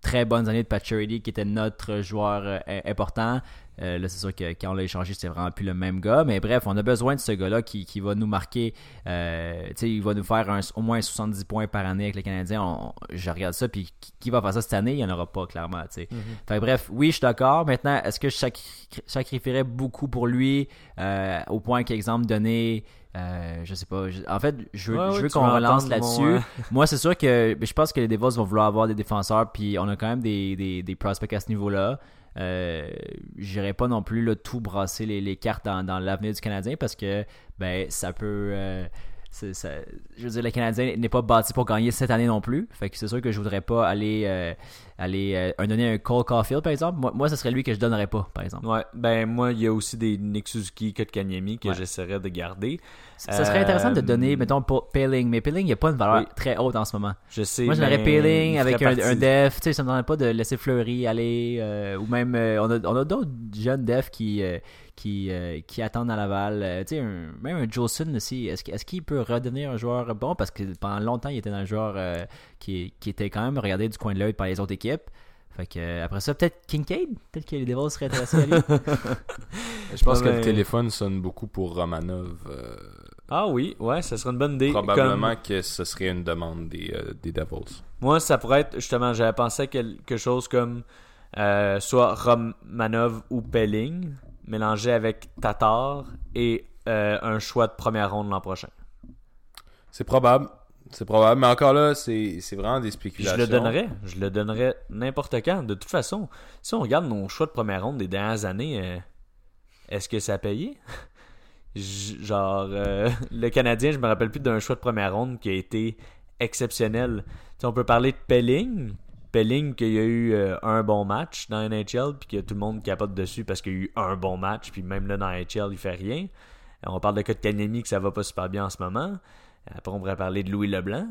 [SPEAKER 1] très bonnes années de Pacioretty, qui était notre joueur important. Euh, là, c'est sûr que quand on l'a échangé, c'était vraiment plus le même gars. Mais bref, on a besoin de ce gars-là qui, qui va nous marquer. euh, tu sais, il va nous faire un- au moins 70 points par année avec les Canadiens. On- je regarde ça, puis qui, va faire ça cette année? Il n'y en aura pas, clairement. Fait que bref, oui, je suis d'accord. Maintenant, est-ce que je sacri- sacrifierais beaucoup pour lui euh, au point qu'exemple donné euh, je sais pas. je- en fait, je veux,
[SPEAKER 2] Ouais,
[SPEAKER 1] je
[SPEAKER 2] ouais,
[SPEAKER 1] veux
[SPEAKER 2] tu
[SPEAKER 1] qu'on relance là-dessus. Moi, c'est sûr que je pense que les Devils vont vouloir avoir des défenseurs, puis on a quand même des, des, des prospects à ce niveau-là. Euh, J'irai pas non plus là, tout brasser les, cartes dans, dans l'avenir du Canadien parce que ben ça peut. euh, ça- je veux dire, le Canadien n'est pas bâti pour gagner cette année non plus. Fait que c'est sûr que je voudrais pas aller, euh, aller euh, un- donner un Cole Caulfield, par exemple. Moi, moi, ce serait lui que je donnerais pas, par exemple.
[SPEAKER 2] Ouais, ben moi, il y a aussi des Nick Suzuki, Kotkaniemi que
[SPEAKER 1] Ouais.
[SPEAKER 2] j'essaierais de garder.
[SPEAKER 1] Ça serait intéressant de
[SPEAKER 2] Euh,
[SPEAKER 1] donner, mettons, pour Paling, mais Paling, il n'y a pas une valeur
[SPEAKER 2] Oui.
[SPEAKER 1] très haute en ce moment.
[SPEAKER 2] Je sais.
[SPEAKER 1] Moi, Paling
[SPEAKER 2] il
[SPEAKER 1] avec un, def. Tu sais, ça ne me pas de laisser Fleury aller. euh, ou même, euh, on a, on a d'autres jeunes defs qui, euh, qui, euh, qui attendent à Laval. Euh, tu sais, même un Jolson aussi. Est-ce, qu'il- est-ce qu'il peut redevenir un joueur bon? Parce que pendant longtemps, il était un joueur euh, qui, qui était quand même regardé du coin de l'œil par les autres équipes. Fait que, euh, après ça, peut-être Kincaid? Peut-être que les Devils seraient intéressés à lui.
[SPEAKER 3] Je pense
[SPEAKER 2] Ouais,
[SPEAKER 3] que le téléphone sonne beaucoup pour Romanov. euh,
[SPEAKER 2] Ah oui, ouais, ça serait une bonne idée.
[SPEAKER 3] Probablement que ce serait une demande des, euh, des Devils.
[SPEAKER 2] Moi, ça pourrait être, justement, j'avais pensé à quelque chose comme euh, soit Romanov ou Pelling, mélangé avec Tatar et euh, un choix de première ronde l'an prochain.
[SPEAKER 3] C'est probable. C'est probable, mais encore là, c'est vraiment des spéculations.
[SPEAKER 2] Je le donnerais. Je le donnerais n'importe quand. De toute façon, si on regarde nos choix de première ronde des dernières années, est-ce que ça a payé? genre euh, le Canadien, je me rappelle plus d'un choix de première ronde qui a été exceptionnel. on peut parler de Pelling. Pelling qui a eu euh, un bon match dans NHL puis que tout le monde capote dessus parce qu'il y a eu un bon match puis même là dans NHL il fait rien. On parle de Kotkaniemi que ça va pas super bien en ce moment. Après on pourrait parler de Louis Leblanc.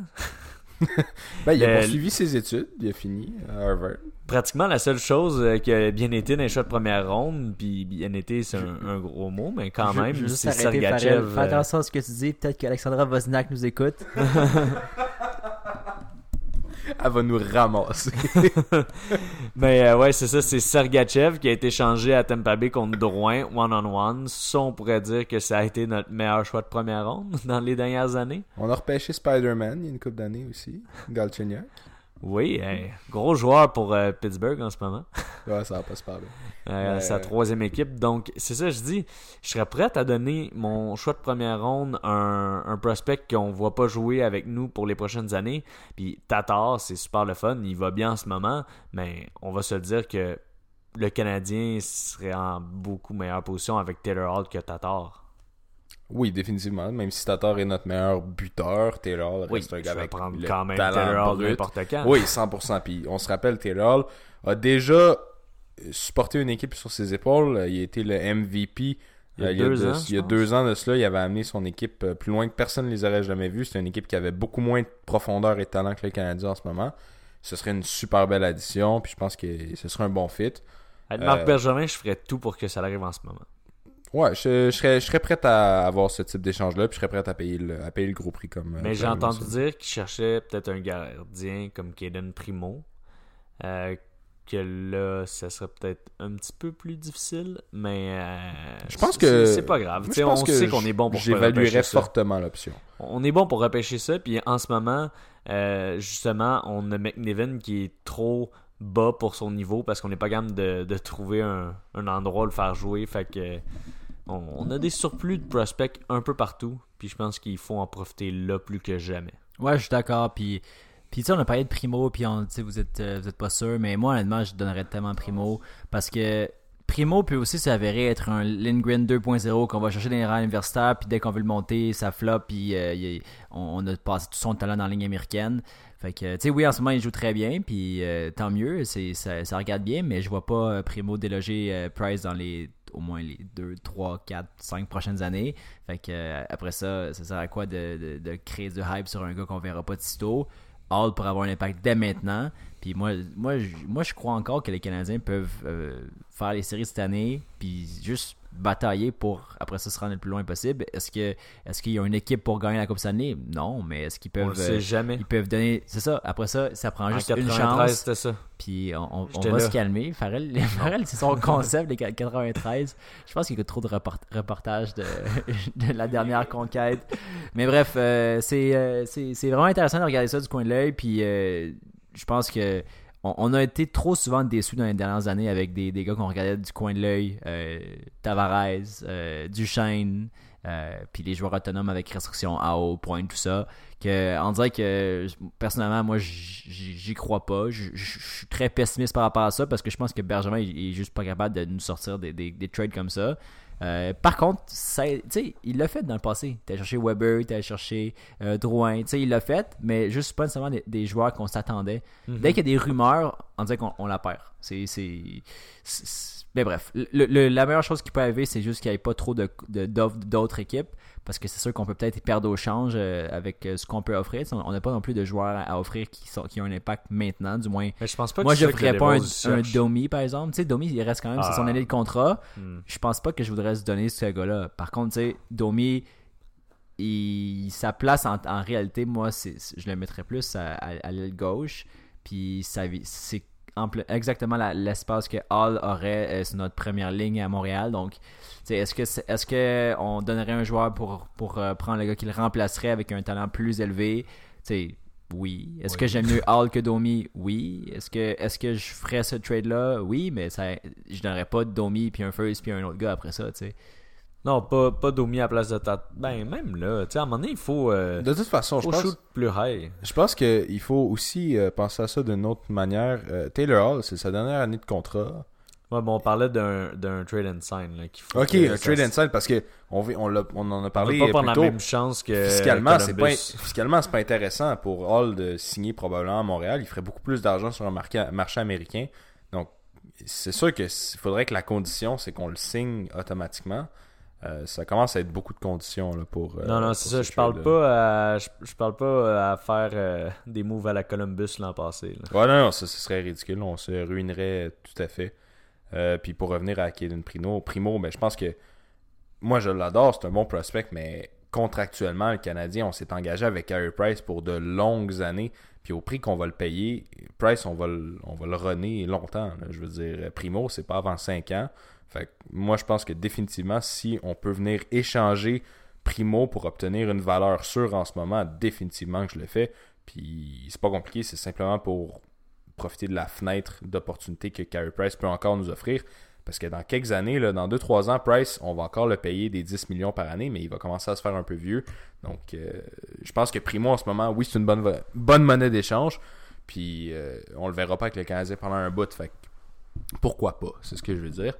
[SPEAKER 3] ben, il a euh, poursuivi ses études, il a fini à Harvard.
[SPEAKER 2] Pratiquement la seule chose euh, qui a bien été dans les choix de première ronde, puis bien été, c'est un, gros mot, mais quand même, c'est Sergachev.
[SPEAKER 1] Fais euh, attention à ce que tu dis, peut-être qu'Alexandra Voznak nous écoute.
[SPEAKER 3] Elle va nous ramasser.
[SPEAKER 2] Mais euh, ouais, c'est ça, c'est Sergachev qui a été changé à Tampa Bay contre Drouin, one-on-one. Ça, on pourrait dire que ça a été notre meilleur choix de première ronde dans les dernières années.
[SPEAKER 3] On a repêché Spider-Man il y a une couple d'années aussi, Galchenyuk.
[SPEAKER 2] Oui, gros joueur pour euh, Pittsburgh en ce moment.
[SPEAKER 3] ouais, ça va pas se parler.
[SPEAKER 2] Euh, sa troisième équipe. Donc, c'est ça, je dis, je serais prêt à donner mon choix de première ronde un, un prospect qu'on voit pas jouer avec nous pour les prochaines années. Puis Tatar, c'est super le fun, il va bien en ce moment, mais on va se dire que le Canadien serait en beaucoup meilleure position avec Taylor Hall que Tatar.
[SPEAKER 3] Oui, définitivement. Même si Tatar est notre meilleur buteur, Taylor reste un gars avec
[SPEAKER 2] prendre quand même Hall n'importe quand.
[SPEAKER 3] Oui, 100%. Puis on se rappelle, Taylor a déjà supporté une équipe sur ses épaules. Il a été le MVP
[SPEAKER 2] il y a, deux, ans,
[SPEAKER 3] il y a deux ans de cela, il avait amené son équipe euh, plus loin que personne ne les aurait jamais vus. C'était une équipe qui avait beaucoup moins de profondeur et de talent que le Canadien en ce moment. Ce serait une super belle addition, puis je pense que ce serait un bon fit.
[SPEAKER 2] Avec Marc euh, Bergevin, je ferais tout pour que ça arrive en ce moment.
[SPEAKER 3] Ouais, je, serais, je serais prêt à avoir ce type d'échange-là, puis je serais prêt à payer le, à payer le gros prix comme.
[SPEAKER 2] Euh, Mais j'ai entendu dire qu'il cherchait peut-être un gardien comme Kaden Primo. Euh, que là, ça serait peut-être un petit peu plus difficile, mais euh,
[SPEAKER 3] je pense que
[SPEAKER 2] c'est pas grave. on sait qu'on est bon pour
[SPEAKER 3] J'évaluerais fortement l'option.
[SPEAKER 2] On est bon pour repêcher ça, puis en ce moment, justement, on a McNiven qui est trop bas pour son niveau parce qu'on n'est pas capable de, de trouver un, un, endroit où le faire jouer. Fait que on, a des surplus de prospects un peu partout. Puis je pense qu'il faut en profiter là plus que jamais.
[SPEAKER 1] Ouais, je suis d'accord. Puis, puis tu sais, on a parlé de Primo, puis on, vous êtes, euh, vous êtes pas sûr. Mais moi, honnêtement, je donnerais tellement Primo parce que Primo peut aussi s'avérer être un Lindgren 2.0 qu'on va chercher dans les rangs universitaires, puis dès qu'on veut le monter, ça flop, puis euh, on, a passé tout son talent dans la ligne américaine. Fait que, tu sais, oui, en ce moment, il joue très bien, puis euh, tant mieux, ça, ça, regarde bien, mais je vois pas Primo déloger Price dans les au moins les 2, 3, 4, 5 prochaines années. Fait que euh, après ça, ça sert à quoi de, de, créer du hype sur un gars qu'on verra pas de sitôt? Pour avoir un impact dès maintenant. Puis moi, moi, moi, je crois encore que les Canadiens peuvent euh, faire les séries cette année, puis juste batailler pour après ça se rendre le plus loin possible. Est-ce que est-ce qu'il y a une équipe pour gagner la Coupe cette année Non, mais est-ce qu'ils peuvent
[SPEAKER 2] euh, jamais.
[SPEAKER 1] Ils peuvent donner c'est ça. Après ça, ça prend juste une chance.
[SPEAKER 2] Ça.
[SPEAKER 1] Puis on, va se calmer. Farrell, Farrell c'est son concept les 93. Je pense qu'il y a trop de reportages de, de, la dernière conquête. Mais bref, euh, euh, c'est c'est vraiment intéressant de regarder ça du coin de l'œil puis je pense que on, a été trop souvent déçus dans les dernières années avec des, des gars qu'on regardait du coin de l'œil, euh, Tavares, euh, Duchesne, euh, puis les joueurs autonomes avec restriction AO, point, tout ça. Que, on dirait que personnellement, moi, j'y crois pas. Je suis très pessimiste par rapport à ça parce que je pense que Benjamin est juste pas capable de nous sortir des, des trades comme ça. Euh, par contre, il l'a fait dans le passé. Il a cherché Weber, il a cherché euh, Drouin. Il l'a fait, mais juste pas nécessairement des, joueurs qu'on s'attendait. Mhm. Dès qu'il y a des rumeurs, on dirait qu'on la perd. C'est, mais bref, la meilleure chose qui peut arriver, c'est juste qu'il n'y ait pas trop d'offres de, d'autres équipes parce que c'est sûr qu'on peut peut-être perdre au change euh, avec euh, ce qu'on peut offrir. On n'a pas non plus de joueurs à offrir qui, sont, qui ont un impact maintenant, du moins.
[SPEAKER 2] je pense pas
[SPEAKER 1] moi, je ne ferais pas un, Domi, par exemple. Tu sais, Domi, il reste quand même, c'est son ah. année de contrat. Hmm. Je pense pas que je voudrais se donner ce gars-là. Par contre, tu sais, Domi, il, sa place en, réalité, moi, je le mettrais plus à, l'aile gauche. Puis c'est exactement l'espace que Hall aurait sur notre première ligne à Montréal. Donc, est-ce que est-ce que on donnerait un joueur pour, pour prendre le gars qui le remplacerait avec un talent plus élevé? oui. Est-ce que j'aime mieux Hall que Domi? Oui. Est-ce que, est que je ferais ce trade-là? Oui, mais ça, je donnerais pas Domi puis un first puis un autre gars après ça, tu sais.
[SPEAKER 2] Non, pas, pas Domi à place de ta. Ben, même là, tu sais, à un moment donné, il faut. Euh,
[SPEAKER 3] de toute façon, je pense.
[SPEAKER 2] plus high.
[SPEAKER 3] Je pense qu'il faut aussi euh, penser à ça d'une autre manière. Euh, Taylor Hall, c'est sa dernière année de contrat.
[SPEAKER 2] Ouais, bon, on parlait d'un trade and sign. Là,
[SPEAKER 3] ok, un trade and sign parce que on, on, en a parlé. On va pas prendre la même
[SPEAKER 2] chance que.
[SPEAKER 3] Fiscalement, c'est pas, fiscalement, c'est pas intéressant pour Hall de signer probablement à Montréal. Il ferait beaucoup plus d'argent sur un marché, américain. Donc, c'est sûr qu'il faudrait que la condition, c'est qu'on le signe automatiquement. Euh, ça commence à être beaucoup de conditions là, pour.
[SPEAKER 2] Euh, non, non, c'est ça. Je parle, pas à, je, parle pas à faire euh, des moves à la Columbus l'an passé.
[SPEAKER 3] Ouais, non, non, ça, ce serait ridicule. On se ruinerait tout à fait. Euh, puis pour revenir à Kaden Primo, Primo, ben, je pense que moi je l'adore, c'est un bon prospect, mais contractuellement, le Canadien, on s'est engagé avec Harry Price pour de longues années. Puis au prix qu'on va le payer, Price, on va le, on va le runner longtemps. Je veux dire, Primo, c'est pas avant 5 ans. Fait moi, je pense que définitivement, si on peut venir échanger Primo pour obtenir une valeur sûre en ce moment, définitivement que je le fais. Puis c'est pas compliqué, c'est simplement pour profiter de la fenêtre d'opportunité que Carey Price peut encore nous offrir. Parce que dans quelques années, là, dans 2-3 ans, Price, on va encore le payer des 10 millions par année, mais il va commencer à se faire un peu vieux. Donc, euh, je pense que Primo, en ce moment, oui, c'est une bonne, bonne monnaie d'échange. Puis, euh, on le verra pas avec le Canadien pendant un bout. Fait pourquoi pas C'est ce que je veux dire.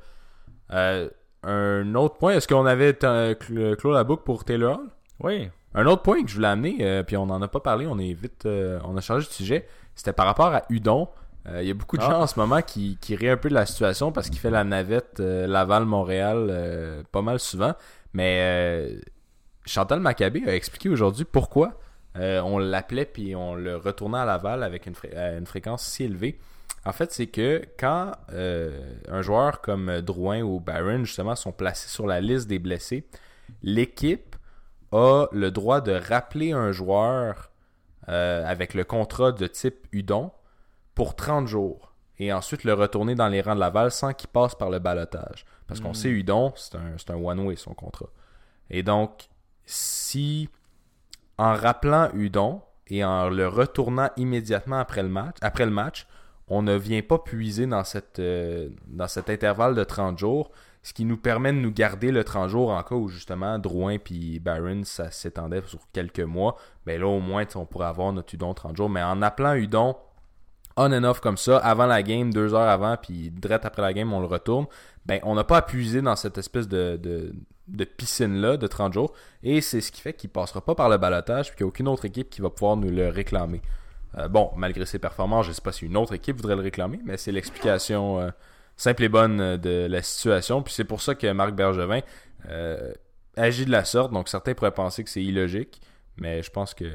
[SPEAKER 3] Euh, un autre point, est-ce qu'on avait clos la boucle pour Taylor Hall?
[SPEAKER 2] Oui.
[SPEAKER 3] Un autre point que je voulais amener, puis on n'en a pas parlé, on est vite, on a changé de sujet. C'était par rapport à Udon. Euh, il y a beaucoup de ah. gens en ce moment qui, qui rient un peu de la situation parce qu'il fait la navette euh, Laval-Montréal euh, pas mal souvent. Mais Chantal Maccabé a expliqué aujourd'hui pourquoi on l'appelait puis on le retournait à Laval avec une, une fréquence si élevée. En fait, c'est que quand un joueur comme Drouin ou Barron, justement, sont placés sur la liste des blessés, l'équipe a le droit de rappeler un joueur euh, avec le contrat de type Udon pour 30 jours et ensuite le retourner dans les rangs de Laval sans qu'il passe par le balotage. Parce qu'on hmm. sait Udon, c'est un, un one-way son contrat. Et donc, si en rappelant Udon et en le retournant immédiatement après le match, après le match on ne vient pas puiser dans, euh, cet intervalle de 30 jours, ce qui nous permet de nous garder le 30 jours en cas où justement Drouin puis Barron ça s'étendait sur quelques mois. Mais ben là au moins on pourrait avoir notre Udon 30 jours. Mais en appelant Udon on and off comme ça, avant la game, deux heures avant, puis direct après la game, on le retourne, ben on n'a pas puiser dans cette espèce de, piscine-là de 30 jours. Et c'est ce qui fait qu'il passera pas par le balotage, puis qu'il n'y a aucune autre équipe qui va pouvoir nous le réclamer. Euh, bon, malgré ses performances, je ne sais pas si une autre équipe voudrait le réclamer, mais c'est l'explication euh, simple et bonne euh, de la situation. Puis c'est pour ça que Marc Bergevin euh, agit de la sorte. Donc certains pourraient penser que c'est illogique, mais je pense que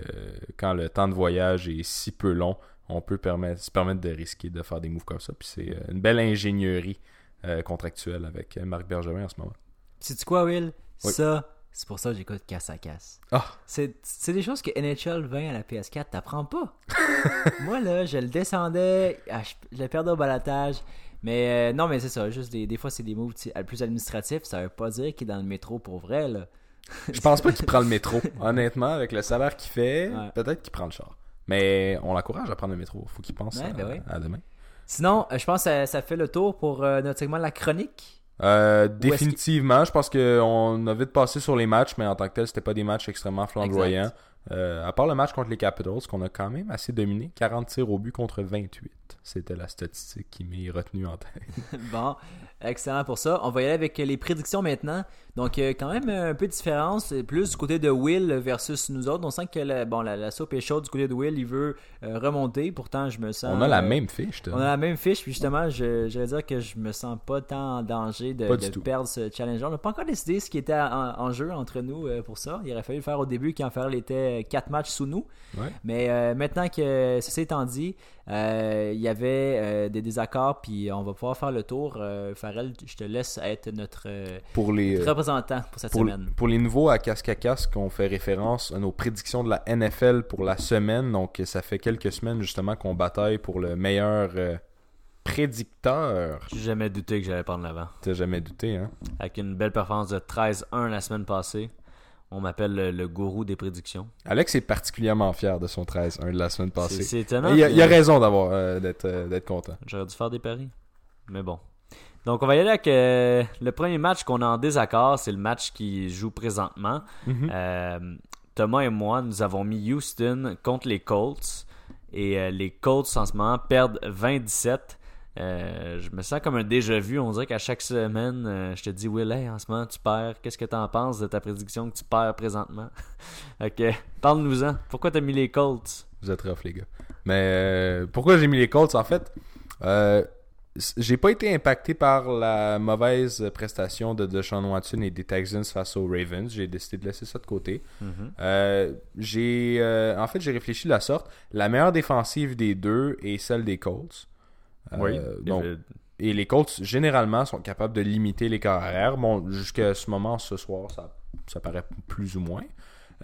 [SPEAKER 3] quand le temps de voyage est si peu long, on peut permettre, se permettre de risquer de faire des moves comme ça. Puis c'est une belle ingénierie contractuelle avec Marc Bergevin en ce moment.
[SPEAKER 1] C'est quoi, Will? Ça, c'est pour ça que j'écoute casse à casse.
[SPEAKER 3] Ah.
[SPEAKER 1] C'est des choses que NHL 20 à la PS4 t'apprends pas. Moi, là, je le descendais, ah, je le perdais au balatage. Mais euh, non, mais c'est ça. Juste des, des fois, c'est des moves plus administratifs. Ça veut pas dire qu'il est dans le métro pour vrai. Là.
[SPEAKER 3] Je pense pas qu'il prend le métro. Honnêtement, avec le salaire qu'il fait, peut-être qu'il prend le char. Mais on l'encourage à prendre le métro. Faut qu'il pense ben à, demain.
[SPEAKER 1] Sinon, euh, je pense que ça, fait le tour pour euh, notre segment La Chronique.
[SPEAKER 3] Définitivement, je pense qu'on a vite passé sur les matchs, mais en tant que tel, c'était pas des matchs extrêmement flamboyants. à part le match contre les Capitals, qu'on a quand même assez dominé, 40 tirs au but contre 28. C'était la statistique qui m'est retenue en tête.
[SPEAKER 1] bon, excellent pour ça. On va y aller avec les prédictions maintenant. Donc, euh, quand même un peu de différence, plus du côté de Will versus nous autres. On sent que la, bon, la, soupe est chaude du côté de Will, il veut euh, remonter. Pourtant, je me sens.
[SPEAKER 3] On a la euh, même fiche.
[SPEAKER 1] On a la même fiche, puis justement, je, vais dire que je me sens pas tant en danger de, perdre ce challenge. On n'a pas encore décidé ce qui était en, jeu entre nous pour ça. Il aurait fallu le faire au début quand faire était 4 matchs sous nous. Mais maintenant que ceci étant dit, il y avait des désaccords, puis on va pouvoir faire le tour. Farrell, je te laisse être notre,
[SPEAKER 3] pour les,
[SPEAKER 1] représentant pour cette semaine.
[SPEAKER 3] Pour les nouveaux à casque à casque, on fait référence à nos prédictions de la NFL pour la semaine. Donc, ça fait quelques semaines justement qu'on bataille pour le meilleur, euh, prédicteur.
[SPEAKER 2] J'ai jamais douté que j'allais prendre l'avant.
[SPEAKER 3] T'as jamais douté, hein?
[SPEAKER 2] Avec une belle performance de 13-1 la semaine passée. On m'appelle le, gourou des prédictions.
[SPEAKER 3] Alex est particulièrement fier de son 13-1 de la semaine passée.
[SPEAKER 2] C'est étonnant.
[SPEAKER 3] Il a, a, raison d'avoir euh, d'être euh, d'être content.
[SPEAKER 2] J'aurais dû faire des paris. Mais bon. Donc, on va y aller avec euh, le premier match qu'on a en désaccord. C'est le match qui joue présentement. Mm-hmm. Thomas et moi, nous avons mis Houston contre les Colts. Et les Colts, en ce moment, perdent 27. Euh, je me sens comme un déjà-vu. On dirait qu'à chaque semaine, euh, je te dis, Will, en ce moment, tu perds. Qu'est-ce que tu en penses de ta prédiction que tu perds présentement? ok, parle-nous-en. Pourquoi tu as mis les Colts?
[SPEAKER 3] Vous êtes rough, les gars. Mais euh, pourquoi j'ai mis les Colts? En fait, j'ai pas été impacté par la mauvaise prestation de Deshaun Watson et des Texans face aux Ravens. J'ai décidé de laisser ça de côté. Mm-hmm. j'ai, en fait, j'ai réfléchi de la sorte. La meilleure défensive des deux est celle des Colts.
[SPEAKER 2] Oui.
[SPEAKER 3] Euh, et les Colts, généralement, sont capables de limiter les carrières. Bon, jusqu'à ce moment, ce soir, ça, ça paraît plus ou moins.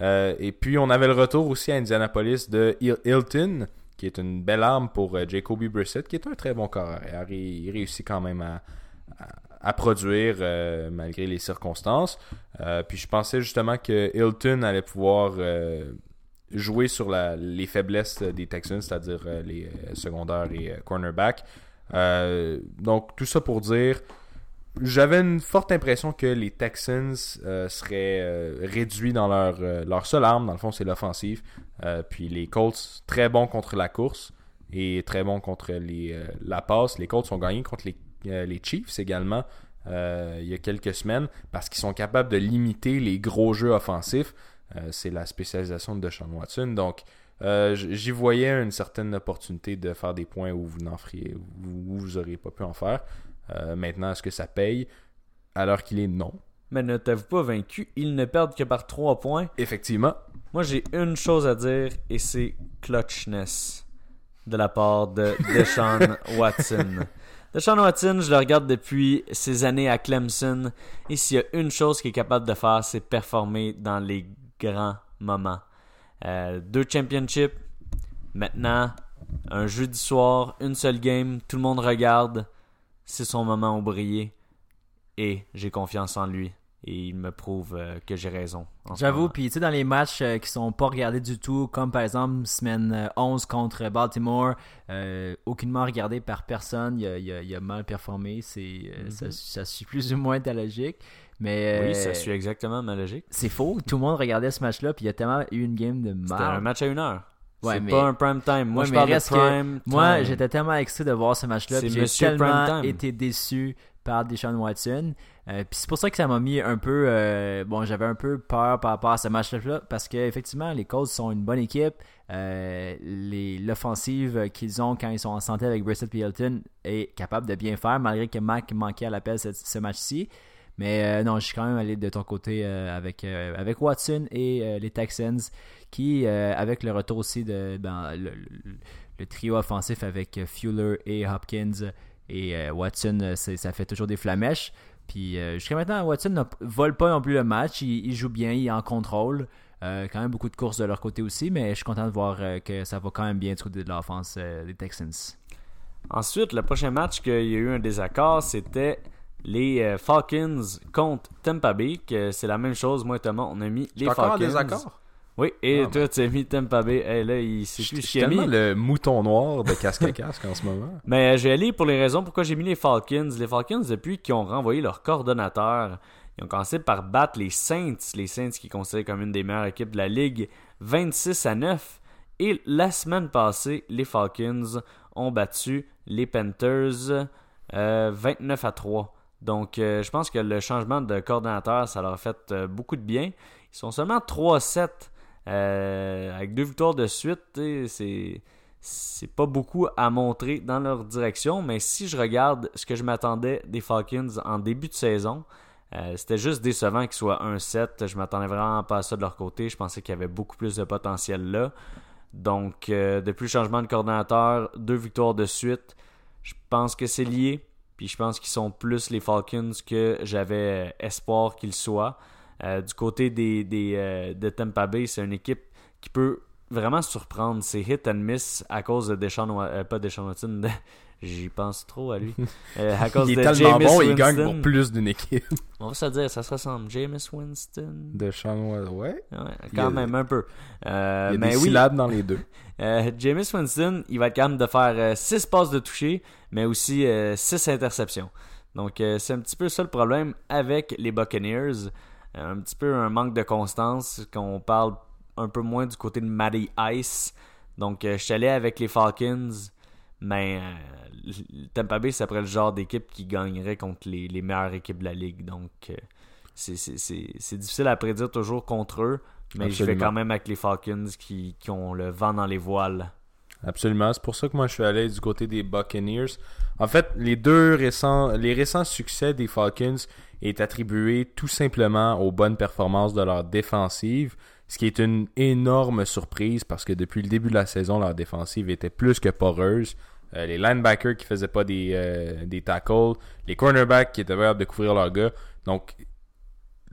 [SPEAKER 3] Euh, et puis, on avait le retour aussi à Indianapolis de Hilton, qui est une belle arme pour euh, Jacoby Brissett, qui est un très bon carrière. Il, réussit quand même à, à, produire malgré les circonstances. puis, je pensais justement que Hilton allait pouvoir jouer sur les faiblesses des Texans, c'est-à-dire euh, les euh, secondaires et euh, cornerbacks. donc, tout ça pour dire, j'avais une forte impression que les Texans seraient réduits dans leur, leur seule arme, dans le fond, c'est l'offensive. puis les Colts, très bons contre la course et très bons contre la passe. Les Colts ont gagné contre les Chiefs également. il y a quelques semaines parce qu'ils sont capables de limiter les gros jeux offensifs. Euh, c'est la spécialisation de Sean Watson. Donc, euh, j'y voyais une certaine opportunité de faire des points où vous n'en feriez, où vous n'auriez pas pu en faire. Euh, maintenant, est-ce que ça paye? Alors qu'il est non
[SPEAKER 2] Mais ne t'avez pas vaincu Ils ne perdent que par 3 points.
[SPEAKER 3] Effectivement.
[SPEAKER 2] Moi, j'ai une chose à dire et c'est clutchness de la part de Deshaun Watson. Deshaun Watson, je le regarde depuis ses années à Clemson et s'il y a une chose qu'il est capable de faire, c'est performer dans les grand moment. Euh, deux championships, maintenant un jeudi soir, une seule game, tout le monde regarde, c'est son moment où briller. Et j'ai confiance en lui. Et il me prouve euh, que j'ai raison.
[SPEAKER 1] J'avoue, puis tu sais, dans les matchs euh, qui sont pas regardés du tout, comme par exemple semaine 11 contre Baltimore, aucunement regardé par personne, il a, mal performé, c'est ça, ça, suit plus ou moins ta logique. Mais,
[SPEAKER 2] oui, ça euh, suit exactement ma logique.
[SPEAKER 1] C'est faux. Tout le monde regardait ce match-là, puis il y a tellement eu une game de mal.
[SPEAKER 2] C'était un match à une heure. Ouais, c'est pas un prime time. Moi, je parle de prime
[SPEAKER 1] Moi, j'étais tellement excité de voir ce match-là. J'ai tellement été déçu par Deshaun Watson. Euh, puis c'est pour ça que ça m'a mis un peu. Euh, bon, j'avais un peu peur par rapport à ce match-là. Parce qu'effectivement, les Colts sont une bonne équipe. L'offensive qu'ils ont quand ils sont en santé avec Brissett et Hilton est capable de bien faire, malgré que Mac manquait à l'appel ce, ce match-ci. Mais euh, non, je suis quand même allé de ton côté euh, avec, euh, avec Watson et les Texans, qui, avec le retour aussi de ben, le, trio offensif avec Fuller et Hopkins et Watson, ça fait toujours des flamèches. Puis jusqu'à maintenant, Watson ne vole pas non plus le match, il, joue bien, il est en contrôle. quand même beaucoup de courses de leur côté aussi, mais je suis content de voir que ça va quand même bien du côté de l'offense des Texans.
[SPEAKER 2] Ensuite, le prochain match qu'il y a eu un désaccord, c'était les euh, Falcons contre Tampa Bay, que c'est la même chose. Moi et Thomas, on a mis les Falcons. en
[SPEAKER 3] désaccord?
[SPEAKER 2] Oui, et ah, toi, ben. tu as mis Tampa Bay. Hey, là, il
[SPEAKER 3] plus tellement le mouton noir de casque à casque en ce moment.
[SPEAKER 2] Mais euh, je vais aller pour les raisons pourquoi j'ai mis les Falcons. Les Falcons, depuis qu'ils ont renvoyé leur coordonnateur, ils ont commencé par battre les Saints. Les Saints qui considèrent comme une des meilleures équipes de la ligue, 26 à 9. Et la semaine passée, les Falcons ont battu les Panthers 29 euh, à 3. Donc, euh, je pense que le changement de coordinateur, ça leur a fait euh, beaucoup de bien. Ils sont seulement 3-7 euh, avec deux victoires de suite. C'est c'est pas beaucoup à montrer dans leur direction, mais si je regarde ce que je m'attendais des Falcons en début de saison, c'était juste décevant qu'ils soient 1-7. Je m'attendais vraiment pas à ça de leur côté. Je pensais qu'il y avait beaucoup plus de potentiel là. Donc, depuis le changement de coordinateur, deux victoires de suite, je pense que c'est lié. Puis je pense qu'ils sont plus les Falcons que j'avais espoir qu'ils soient. Euh, du côté des, des euh, de Tampa Bay, c'est une équipe qui peut vraiment surprendre. C'est hit and miss à cause de Deshaun, euh, pas Watson, J'y pense trop à lui. Euh, à cause
[SPEAKER 3] il
[SPEAKER 2] de
[SPEAKER 3] est tellement bon, il gagne pour plus d'une équipe.
[SPEAKER 2] On va se dire, ça se ressemble. Jameis Winston.
[SPEAKER 3] De Sean ouais.
[SPEAKER 2] Ouais,
[SPEAKER 3] Il y a-
[SPEAKER 2] quand même un peu. Euh,
[SPEAKER 3] Il y a
[SPEAKER 2] mais
[SPEAKER 3] des
[SPEAKER 2] oui,
[SPEAKER 3] syllabes dans les deux.
[SPEAKER 2] euh, Jameis Winston, il va être capable de faire 6 passes de toucher, mais aussi 6 interceptions. Donc, euh, c'est un petit peu ça le problème avec les Buccaneers. Euh, un petit peu un manque de constance, qu'on parle un peu moins du côté de Matty Ice. Donc, euh, je suis allé avec les Falcons, mais euh, Tampa Bay, c'est après le genre d'équipe qui gagnerait contre les, les meilleures équipes de la ligue. Donc, euh, c'est- difficile à prédire toujours contre eux, mais je vais quand même avec les Falcons qui, qui ont le vent dans les voiles.
[SPEAKER 3] Absolument. C'est pour ça que moi, je suis allé du côté des Buccaneers. En fait, les deux récents, les récents succès des Falcons est attribué tout simplement aux bonnes performances de leur défensive, ce qui est une énorme surprise parce que depuis le début de la saison, leur défensive était plus que poreuse. Euh, les linebackers qui faisaient pas des, euh, des tackles, les cornerbacks qui étaient capables de couvrir leurs gars. Donc,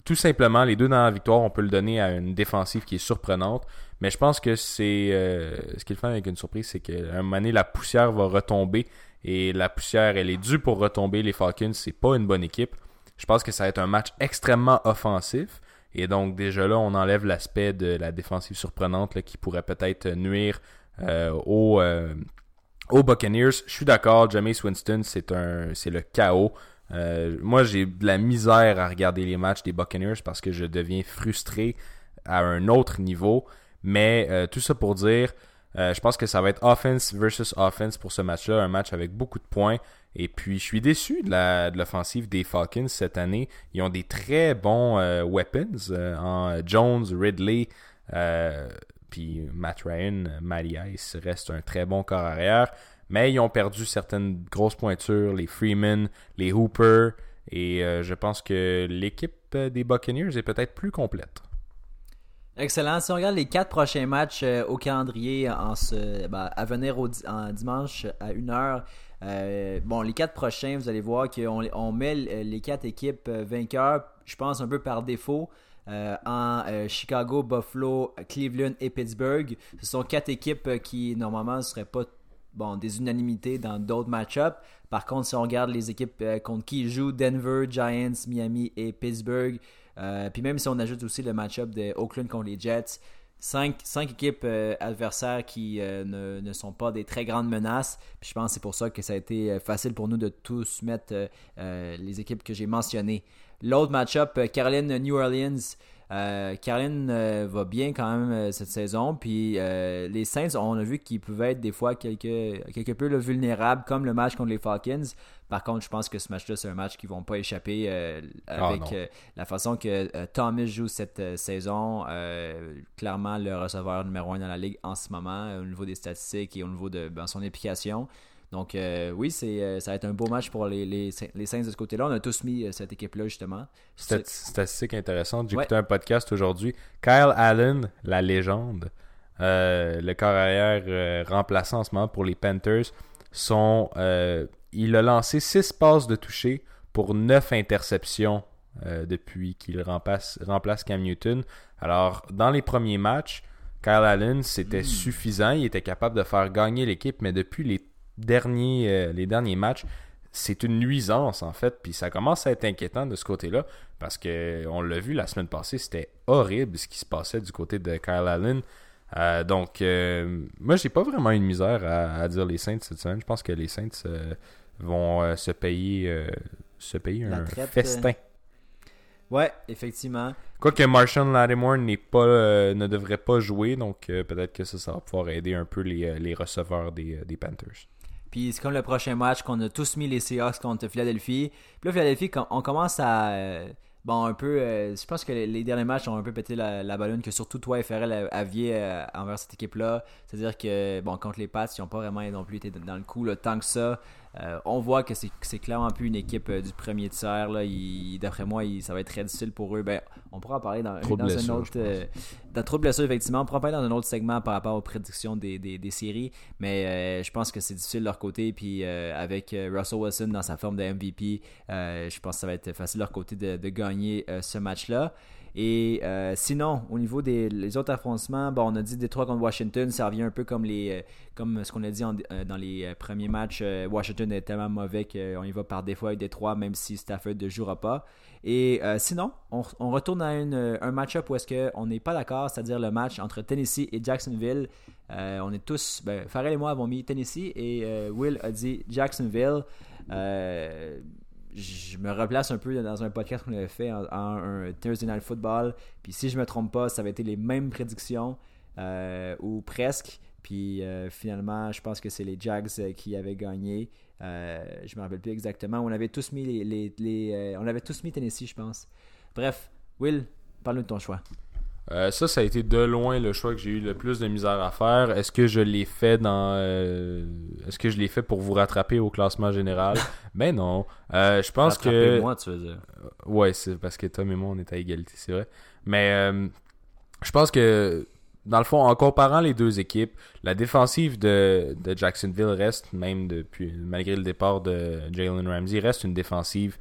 [SPEAKER 3] tout simplement, les deux dans la victoire, on peut le donner à une défensive qui est surprenante. Mais je pense que c'est euh, ce qui est le fun avec une surprise, c'est qu'à un moment donné, la poussière va retomber. Et la poussière, elle est due pour retomber. Les Falcons, c'est pas une bonne équipe. Je pense que ça va être un match extrêmement offensif. Et donc, déjà là, on enlève l'aspect de la défensive surprenante qui pourrait peut-être nuire euh, aux, euh, aux Buccaneers. Je suis d'accord, Jameis Winston, c'est le chaos. Euh, moi, j'ai de la misère à regarder les matchs des Buccaneers parce que je deviens frustré à un autre niveau. Mais euh, tout ça pour dire, euh, je pense que ça va être offense versus offense pour ce match-là, un match avec beaucoup de points. Et puis, je suis déçu de l'offensive des Falcons cette année. Ils ont des très bons weapons en Jones, Ridley, puis Matt Ryan, Matty Ice reste un très bon corps arrière. Mais ils ont perdu certaines grosses pointures, les Freeman, les Hooper. Et euh, je pense que l'équipe des Buccaneers est peut-être plus complète.
[SPEAKER 1] Excellent. Si on regarde les quatre prochains matchs euh, au calendrier en ce, ben, à venir en dimanche à 1h, euh, bon, les quatre prochains, vous allez voir qu'on on met les quatre équipes euh, vainqueurs, je pense un peu par défaut, euh, en euh, Chicago, Buffalo, Cleveland et Pittsburgh. Ce sont quatre équipes euh, qui, normalement, ne seraient pas des unanimités dans d'autres match-ups. Par contre, si on regarde les équipes contre qui ils jouent, Denver, Giants, Miami et Pittsburgh, puis même si on ajoute aussi le match-up de Oakland contre les Jets, cinq, cinq équipes adversaires qui ne, ne sont pas des très grandes menaces. Puis je pense que c'est pour ça que ça a été facile pour nous de tous mettre les équipes que j'ai mentionnées. L'autre match-up, euh, Caroline-New Orleans. Euh, Caroline euh, va bien quand même euh, cette saison. Puis les Saints, on a vu qu'ils pouvaient être des fois quelque, quelque peu là, vulnérables, comme le match contre les Falcons. Par contre, je pense que ce match-là, c'est un match qu'ils vont pas échapper euh, avec la façon que Thomas joue cette saison. clairement, le receveur numéro un dans la ligue en ce moment, au niveau des statistiques et au niveau de ben, son implication. Donc, euh, oui, c'est, euh, ça va être un beau match pour les, les, les Saints de ce côté-là. On a tous mis euh, cette équipe-là, justement.
[SPEAKER 3] Stat- Statistique intéressante. J'ai
[SPEAKER 1] Ouais.
[SPEAKER 3] écouté un podcast aujourd'hui. Kyle Allen, la légende, le corps arrière euh, remplaçant en ce moment pour les Panthers, sont, il a lancé 6 passes de toucher pour 9 interceptions depuis qu'il remplace, remplace Cam Newton. Alors, dans les premiers matchs, Kyle Allen, c'était suffisant. Il était capable de faire gagner l'équipe, mais depuis les derniers, euh, les derniers matchs, c'est une nuisance en fait, puis ça commence à être inquiétant de ce côté-là parce que on l'a vu la semaine passée, c'était horrible ce qui se passait du côté de Kyle Allen. Euh, donc, euh, moi, j'ai pas vraiment une misère à, à dire les Saints cette semaine. Je pense que les Saints euh, vont se payer, se payer un festin.
[SPEAKER 1] Ouais, effectivement.
[SPEAKER 3] Quoique Marshall Lattimore n'est pas, ne devrait pas jouer, donc peut-être que ça, ça va pouvoir aider un peu les, les receveurs des, des Panthers.
[SPEAKER 1] Puis c'est comme le prochain match qu'on a tous mis les Seahawks contre Philadelphie. Puis là, Philadelphie, on commence à. euh, bon, un peu. euh, je pense que les, les derniers matchs ont un peu pété la, la ballonne, que surtout toi et Ferrell aviez euh, envers cette équipe-là. C'est-à-dire que, bon, contre les Pats, ils n'ont pas vraiment non plus été dans le coup là, tant que ça. Euh, on voit que c'est clairement plus une équipe euh, du premier tiers. D'après moi, il- ça va être très difficile pour eux. Ben, on pourra en parler dans,
[SPEAKER 3] Trop
[SPEAKER 1] un autre. euh, dans trop de blessures, effectivement. On pourra en parler dans un autre segment par rapport aux prédictions des, des, des séries. Mais je pense que c'est difficile de leur côté. Puis avec Russell Wilson dans sa forme de MVP, je pense que ça va être facile de leur côté de, de gagner ce match-là. Et euh, sinon, au niveau des autres affrontements, bon, on a dit Détroit contre Washington, ça revient un peu comme, les, euh, comme ce qu'on a dit euh, dans les premiers matchs. Washington est tellement mauvais qu'on y va par défaut avec Détroit, même si Stafford ne jouera pas. Et sinon, on, retourne à un match-up où est-ce qu'on n'est pas d'accord, c'est-à-dire le match entre Tennessee et Jacksonville. on est tous, ben, Farrell et moi avons mis Tennessee et Will a dit Jacksonville je me replace un peu dans un podcast qu'on avait fait en, un Thursday Night Football. Puis si je me trompe pas, ça avait été les mêmes prédictions, euh, ou presque. Puis euh, finalement, je pense que c'est les Jags euh, qui avaient gagné. je me rappelle plus exactement. On avait tous mis les, on avait tous mis Tennessee, je pense. Bref, Will, parle-nous de ton choix.
[SPEAKER 3] Euh, ça, ça a été de loin le choix que j'ai eu le plus de misère à faire. Est-ce que je l'ai fait dans. Euh, est-ce que je l'ai fait pour vous rattraper au classement général? Ben non. Euh, je pense que.
[SPEAKER 2] moi, tu veux dire.
[SPEAKER 3] Ouais, c'est parce que Tom et moi, on est à égalité, c'est vrai. Mais je pense que. Dans le fond, en comparant les deux équipes, la défensive de, de Jacksonville reste, même depuis malgré le départ de Jalen Ramsey, reste une défensive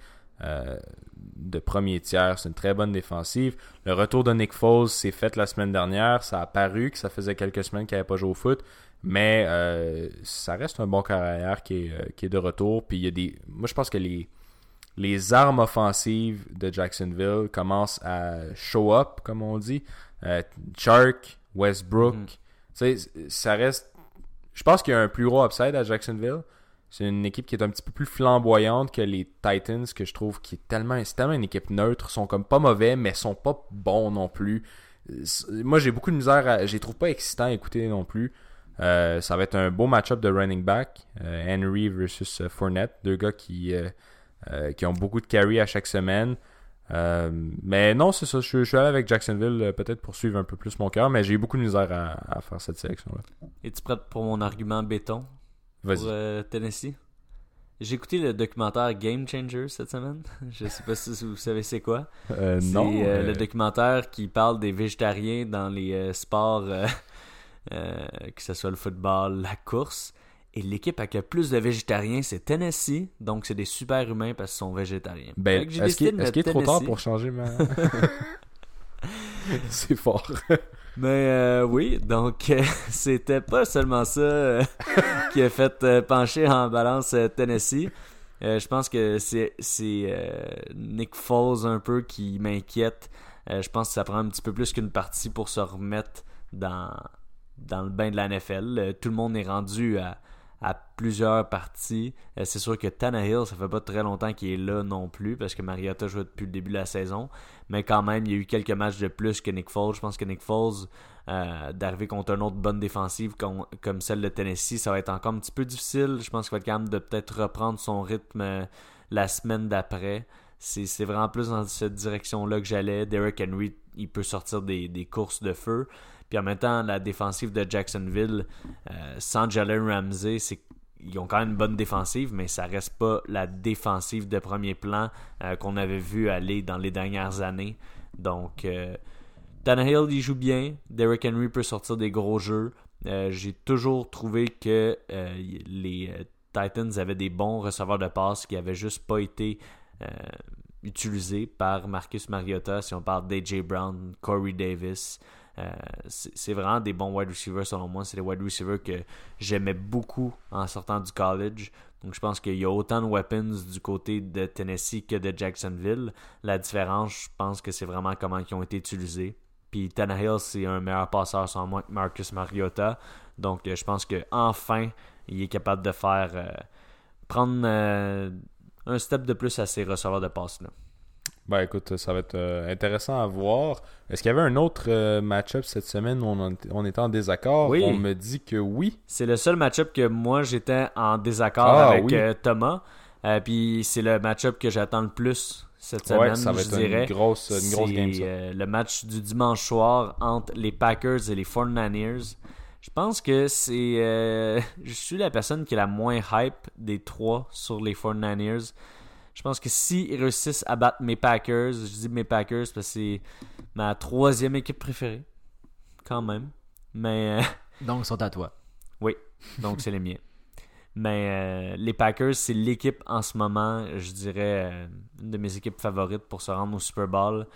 [SPEAKER 3] de premier tiers. C'est une très bonne défensive. Le retour de Nick Foles s'est fait la semaine dernière. Ça a paru que ça faisait quelques semaines qu'il n'avait pas joué au foot. Mais euh, ça reste un bon carrière qui est, euh, qui est de retour. Puis il y a des. Moi je pense que les, les armes offensives de Jacksonville commencent à show up, comme on dit. Euh, Chark, Westbrook. Mm-hmm. Ça reste. Je pense qu'il y a un plus gros upside à Jacksonville. C'est une équipe qui est un petit peu plus flamboyante que les Titans, que je trouve qui est tellement, tellement une équipe neutre. Ils sont comme pas mauvais, mais sont pas bons non plus. Moi, j'ai beaucoup de misère à. Je les trouve pas excitants à écouter non plus. Euh, ça va être un beau match-up de running back. Euh, Henry versus euh, Fournette. Deux gars qui, qui ont beaucoup de carry à chaque semaine. mais non, c'est ça. Je, suis allé avec Jacksonville peut-être pour suivre un peu plus mon cœur, mais j'ai eu beaucoup de misère à, faire cette sélection-là.
[SPEAKER 2] Es-tu prêt pour mon argument béton? Pour euh, Tennessee. J'ai écouté le documentaire Game Changer cette semaine. Je sais pas si vous savez c'est quoi.
[SPEAKER 3] Euh, non.
[SPEAKER 2] C'est euh, le documentaire qui parle des végétariens dans les sports, que ce soit le football, la course. Et l'équipe avec le plus de végétariens, c'est Tennessee. Donc, c'est des super humains parce qu'ils sont végétariens.
[SPEAKER 3] Ben, est-ce qu'il est, trop tard pour changer ma... c'est fort.
[SPEAKER 2] Mais euh, oui, donc euh, c'était pas seulement ça euh, qui a fait pencher en balance Tennessee. je pense que c'est Nick Foles un peu qui m'inquiète. je pense que ça prend un petit peu plus qu'une partie pour se remettre dans, dans le bain de la NFL. tout le monde est rendu à, à plusieurs parties. c'est sûr que Tannehill, ça fait pas très longtemps qu'il est là non plus parce que Mariota joue depuis le début de la saison mais quand même, il y a eu quelques matchs de plus que Nick Foles. Je pense que Nick Foles, euh, d'arriver contre une autre bonne défensive comme, celle de Tennessee, ça va être encore un petit peu difficile. Je pense qu'il va être capable de peut-être reprendre son rythme euh, la semaine d'après. C'est vraiment plus dans cette direction-là que j'allais. Derrick Henry, il peut sortir des, courses de feu. Puis en même temps, la défensive de Jacksonville, euh, sans Jalen Ramsey, c'est ils ont quand même une bonne défensive, mais ça reste pas la défensive de premier plan euh, qu'on avait vu aller dans les dernières années. Donc, euh, Tannehill, il joue bien. Derrick Henry peut sortir des gros jeux. Euh, j'ai toujours trouvé que les Titans avaient des bons receveurs de passe qui n'avaient juste pas été utilisés par Marcus Mariota. Si on parle d'AJ Brown, Corey Davis. Euh, c'est vraiment des bons wide receivers selon moi. C'est des wide receivers que j'aimais beaucoup en sortant du college. Donc je pense qu'il y a autant de weapons du côté de Tennessee que de Jacksonville. La différence, je pense que c'est vraiment comment ils ont été utilisés. Puis Tannehill, c'est un meilleur passeur sans moi que Marcus Mariota. Donc euh, je pense que enfin il est capable de faire euh, prendre un step de plus à ses receveurs de passe là.
[SPEAKER 3] Ben écoute, ça va être euh, intéressant à voir. Est-ce qu'il y avait un autre euh, match-up cette semaine où on, était en désaccord?
[SPEAKER 2] Oui.
[SPEAKER 3] On me dit que oui.
[SPEAKER 2] C'est le seul match-up que moi j'étais en désaccord ah, avec euh, Thomas. puis c'est le match-up que j'attends le plus cette semaine. Ouais, ça va être
[SPEAKER 3] une grosse, une grosse game.
[SPEAKER 2] le match du dimanche soir entre les Packers et les 49ers. Je pense que c'est. je suis la personne qui est la moins hype des trois sur les 49ers. Je pense que s'ils réussissent à battre mes Packers, je dis mes Packers parce que c'est ma troisième équipe préférée. Quand même. Mais.
[SPEAKER 1] Euh, donc, ils sont à toi.
[SPEAKER 2] Oui. Donc, c'est les miens. Mais les Packers, c'est l'équipe en ce moment, je dirais, une de mes équipes favorites pour se rendre au Super Bowl.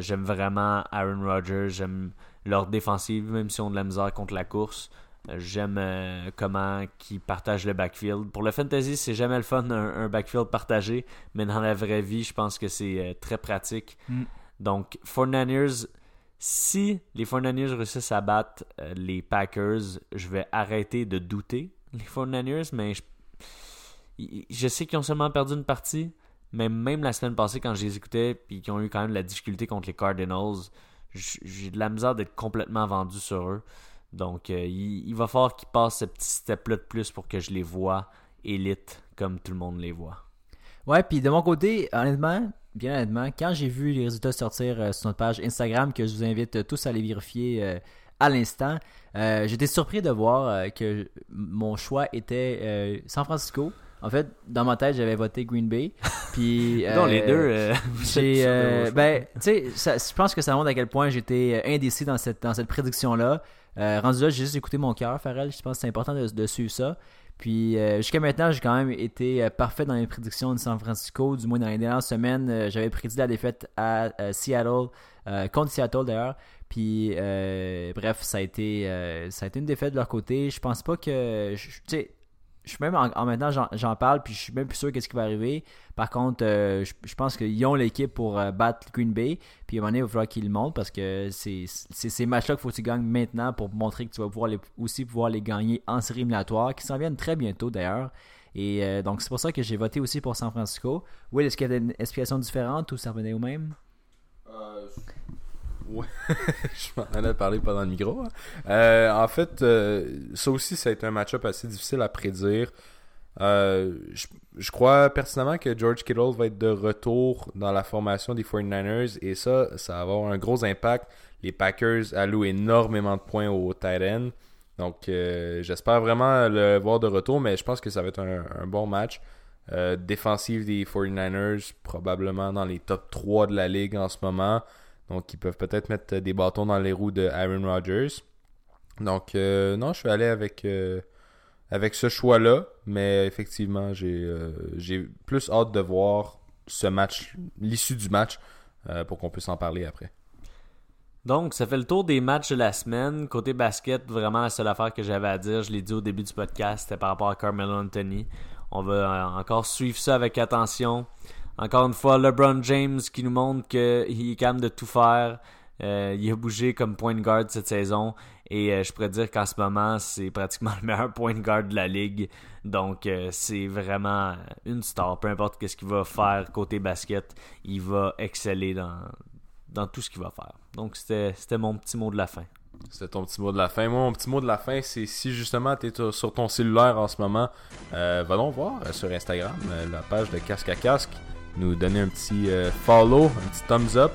[SPEAKER 2] j'aime vraiment Aaron Rodgers, j'aime leur défensive, même si on a de la misère contre la course. J'aime euh, comment ils partagent le backfield. Pour le fantasy, c'est jamais le fun un, backfield partagé, mais dans la vraie vie, je pense que c'est euh, très pratique. Mm. Donc, 49ers, si les 49ers réussissent à battre euh, les Packers, je vais arrêter de douter les 49ers, mais je, je sais qu'ils ont seulement perdu une partie, mais même la semaine passée, quand je les écoutais, puis qu'ils ont eu quand même de la difficulté contre les Cardinals, j'ai de la misère d'être complètement vendu sur eux. Donc, euh, il, va falloir qu'ils passent ce petit step-là de plus pour que je les vois élite comme tout le monde les voit.
[SPEAKER 1] Ouais, puis de mon côté, honnêtement, bien honnêtement, quand j'ai vu les résultats sortir euh, sur notre page Instagram, que je vous invite tous à les vérifier euh, à l'instant, j'étais surpris de voir que mon choix était San Francisco. En fait, dans ma tête, j'avais voté Green Bay. Puis,
[SPEAKER 2] non, les deux.
[SPEAKER 1] j'ai, ben, tu sais, je pense que ça montre à quel point j'étais indécis dans cette, dans cette prédiction-là. Euh, rendu là, j'ai juste écouté mon cœur, Farrell. Je pense que c'est important de, suivre ça. Puis euh, jusqu'à maintenant, j'ai quand même été euh, parfait dans les prédictions de San Francisco. Du moins, dans les dernières semaines, j'avais prédit la défaite à Seattle, contre Seattle d'ailleurs. Puis bref, ça a, été, ça a été une défaite de leur côté. Je pense pas que. Tu sais, je suis même en, maintenant j'en parle puis je suis même plus sûr qu'est-ce qui va arriver. Par contre, euh, je, pense qu'ils ont l'équipe pour euh, battre Green Bay. Puis à un moment donné, il va falloir qu'ils le montrent parce que c'est ces matchs-là qu'il faut que tu gagnes maintenant pour montrer que tu vas pouvoir aussi pouvoir les gagner en série éliminatoire, qui s'en viennent très bientôt d'ailleurs. Et euh, donc c'est pour ça que j'ai voté aussi pour San Francisco. Oui, est-ce qu'il y a une explication différente ou ça revenait au même?
[SPEAKER 3] Ouais, je m'en allais parler pendant le micro. Hein. Euh, en fait, euh, ça aussi, ça a été un match-up assez difficile à prédire. Euh, je, crois personnellement que George Kittle va être de retour dans la formation des 49ers et ça, ça va avoir un gros impact. Les Packers allouent énormément de points au tight end. Donc, j'espère vraiment le voir de retour, mais je pense que ça va être un, un bon match. défensive des 49ers, probablement dans les top 3 de la ligue en ce moment. Donc, ils peuvent peut-être mettre des bâtons dans les roues de Aaron Rodgers. Donc, euh, non, je suis allé avec, euh, avec ce choix-là. Mais effectivement, euh, j'ai plus hâte de voir ce match, l'issue du match, pour qu'on puisse en parler après.
[SPEAKER 2] Donc, ça fait le tour des matchs de la semaine. Côté basket, vraiment la seule affaire que j'avais à dire, je l'ai dit au début du podcast, c'était par rapport à Carmelo Anthony. On va encore suivre ça avec attention. Encore une fois, LeBron James qui nous montre qu'il est capable de tout faire. Euh, il a bougé comme point guard cette saison et euh, je pourrais dire qu'en ce moment, c'est pratiquement le meilleur point guard de la ligue. Donc, euh, c'est vraiment une star. Peu importe ce qu'il va faire côté basket, il va exceller dans, dans tout ce qu'il va faire. Donc, c'était mon petit mot de la fin.
[SPEAKER 3] C'était ton petit mot de la fin. Moi, mon petit mot de la fin, c'est si justement tu es sur ton cellulaire en ce moment, va donc voir sur Instagram la page de Casque à Casque nous donner un petit euh, follow, un petit thumbs up.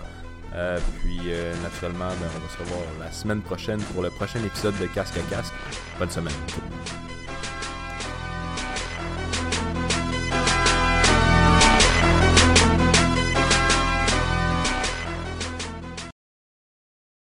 [SPEAKER 3] Euh, puis euh, naturellement, ben, on va se revoir la semaine prochaine pour le prochain épisode de Casque à Casque. Bonne semaine.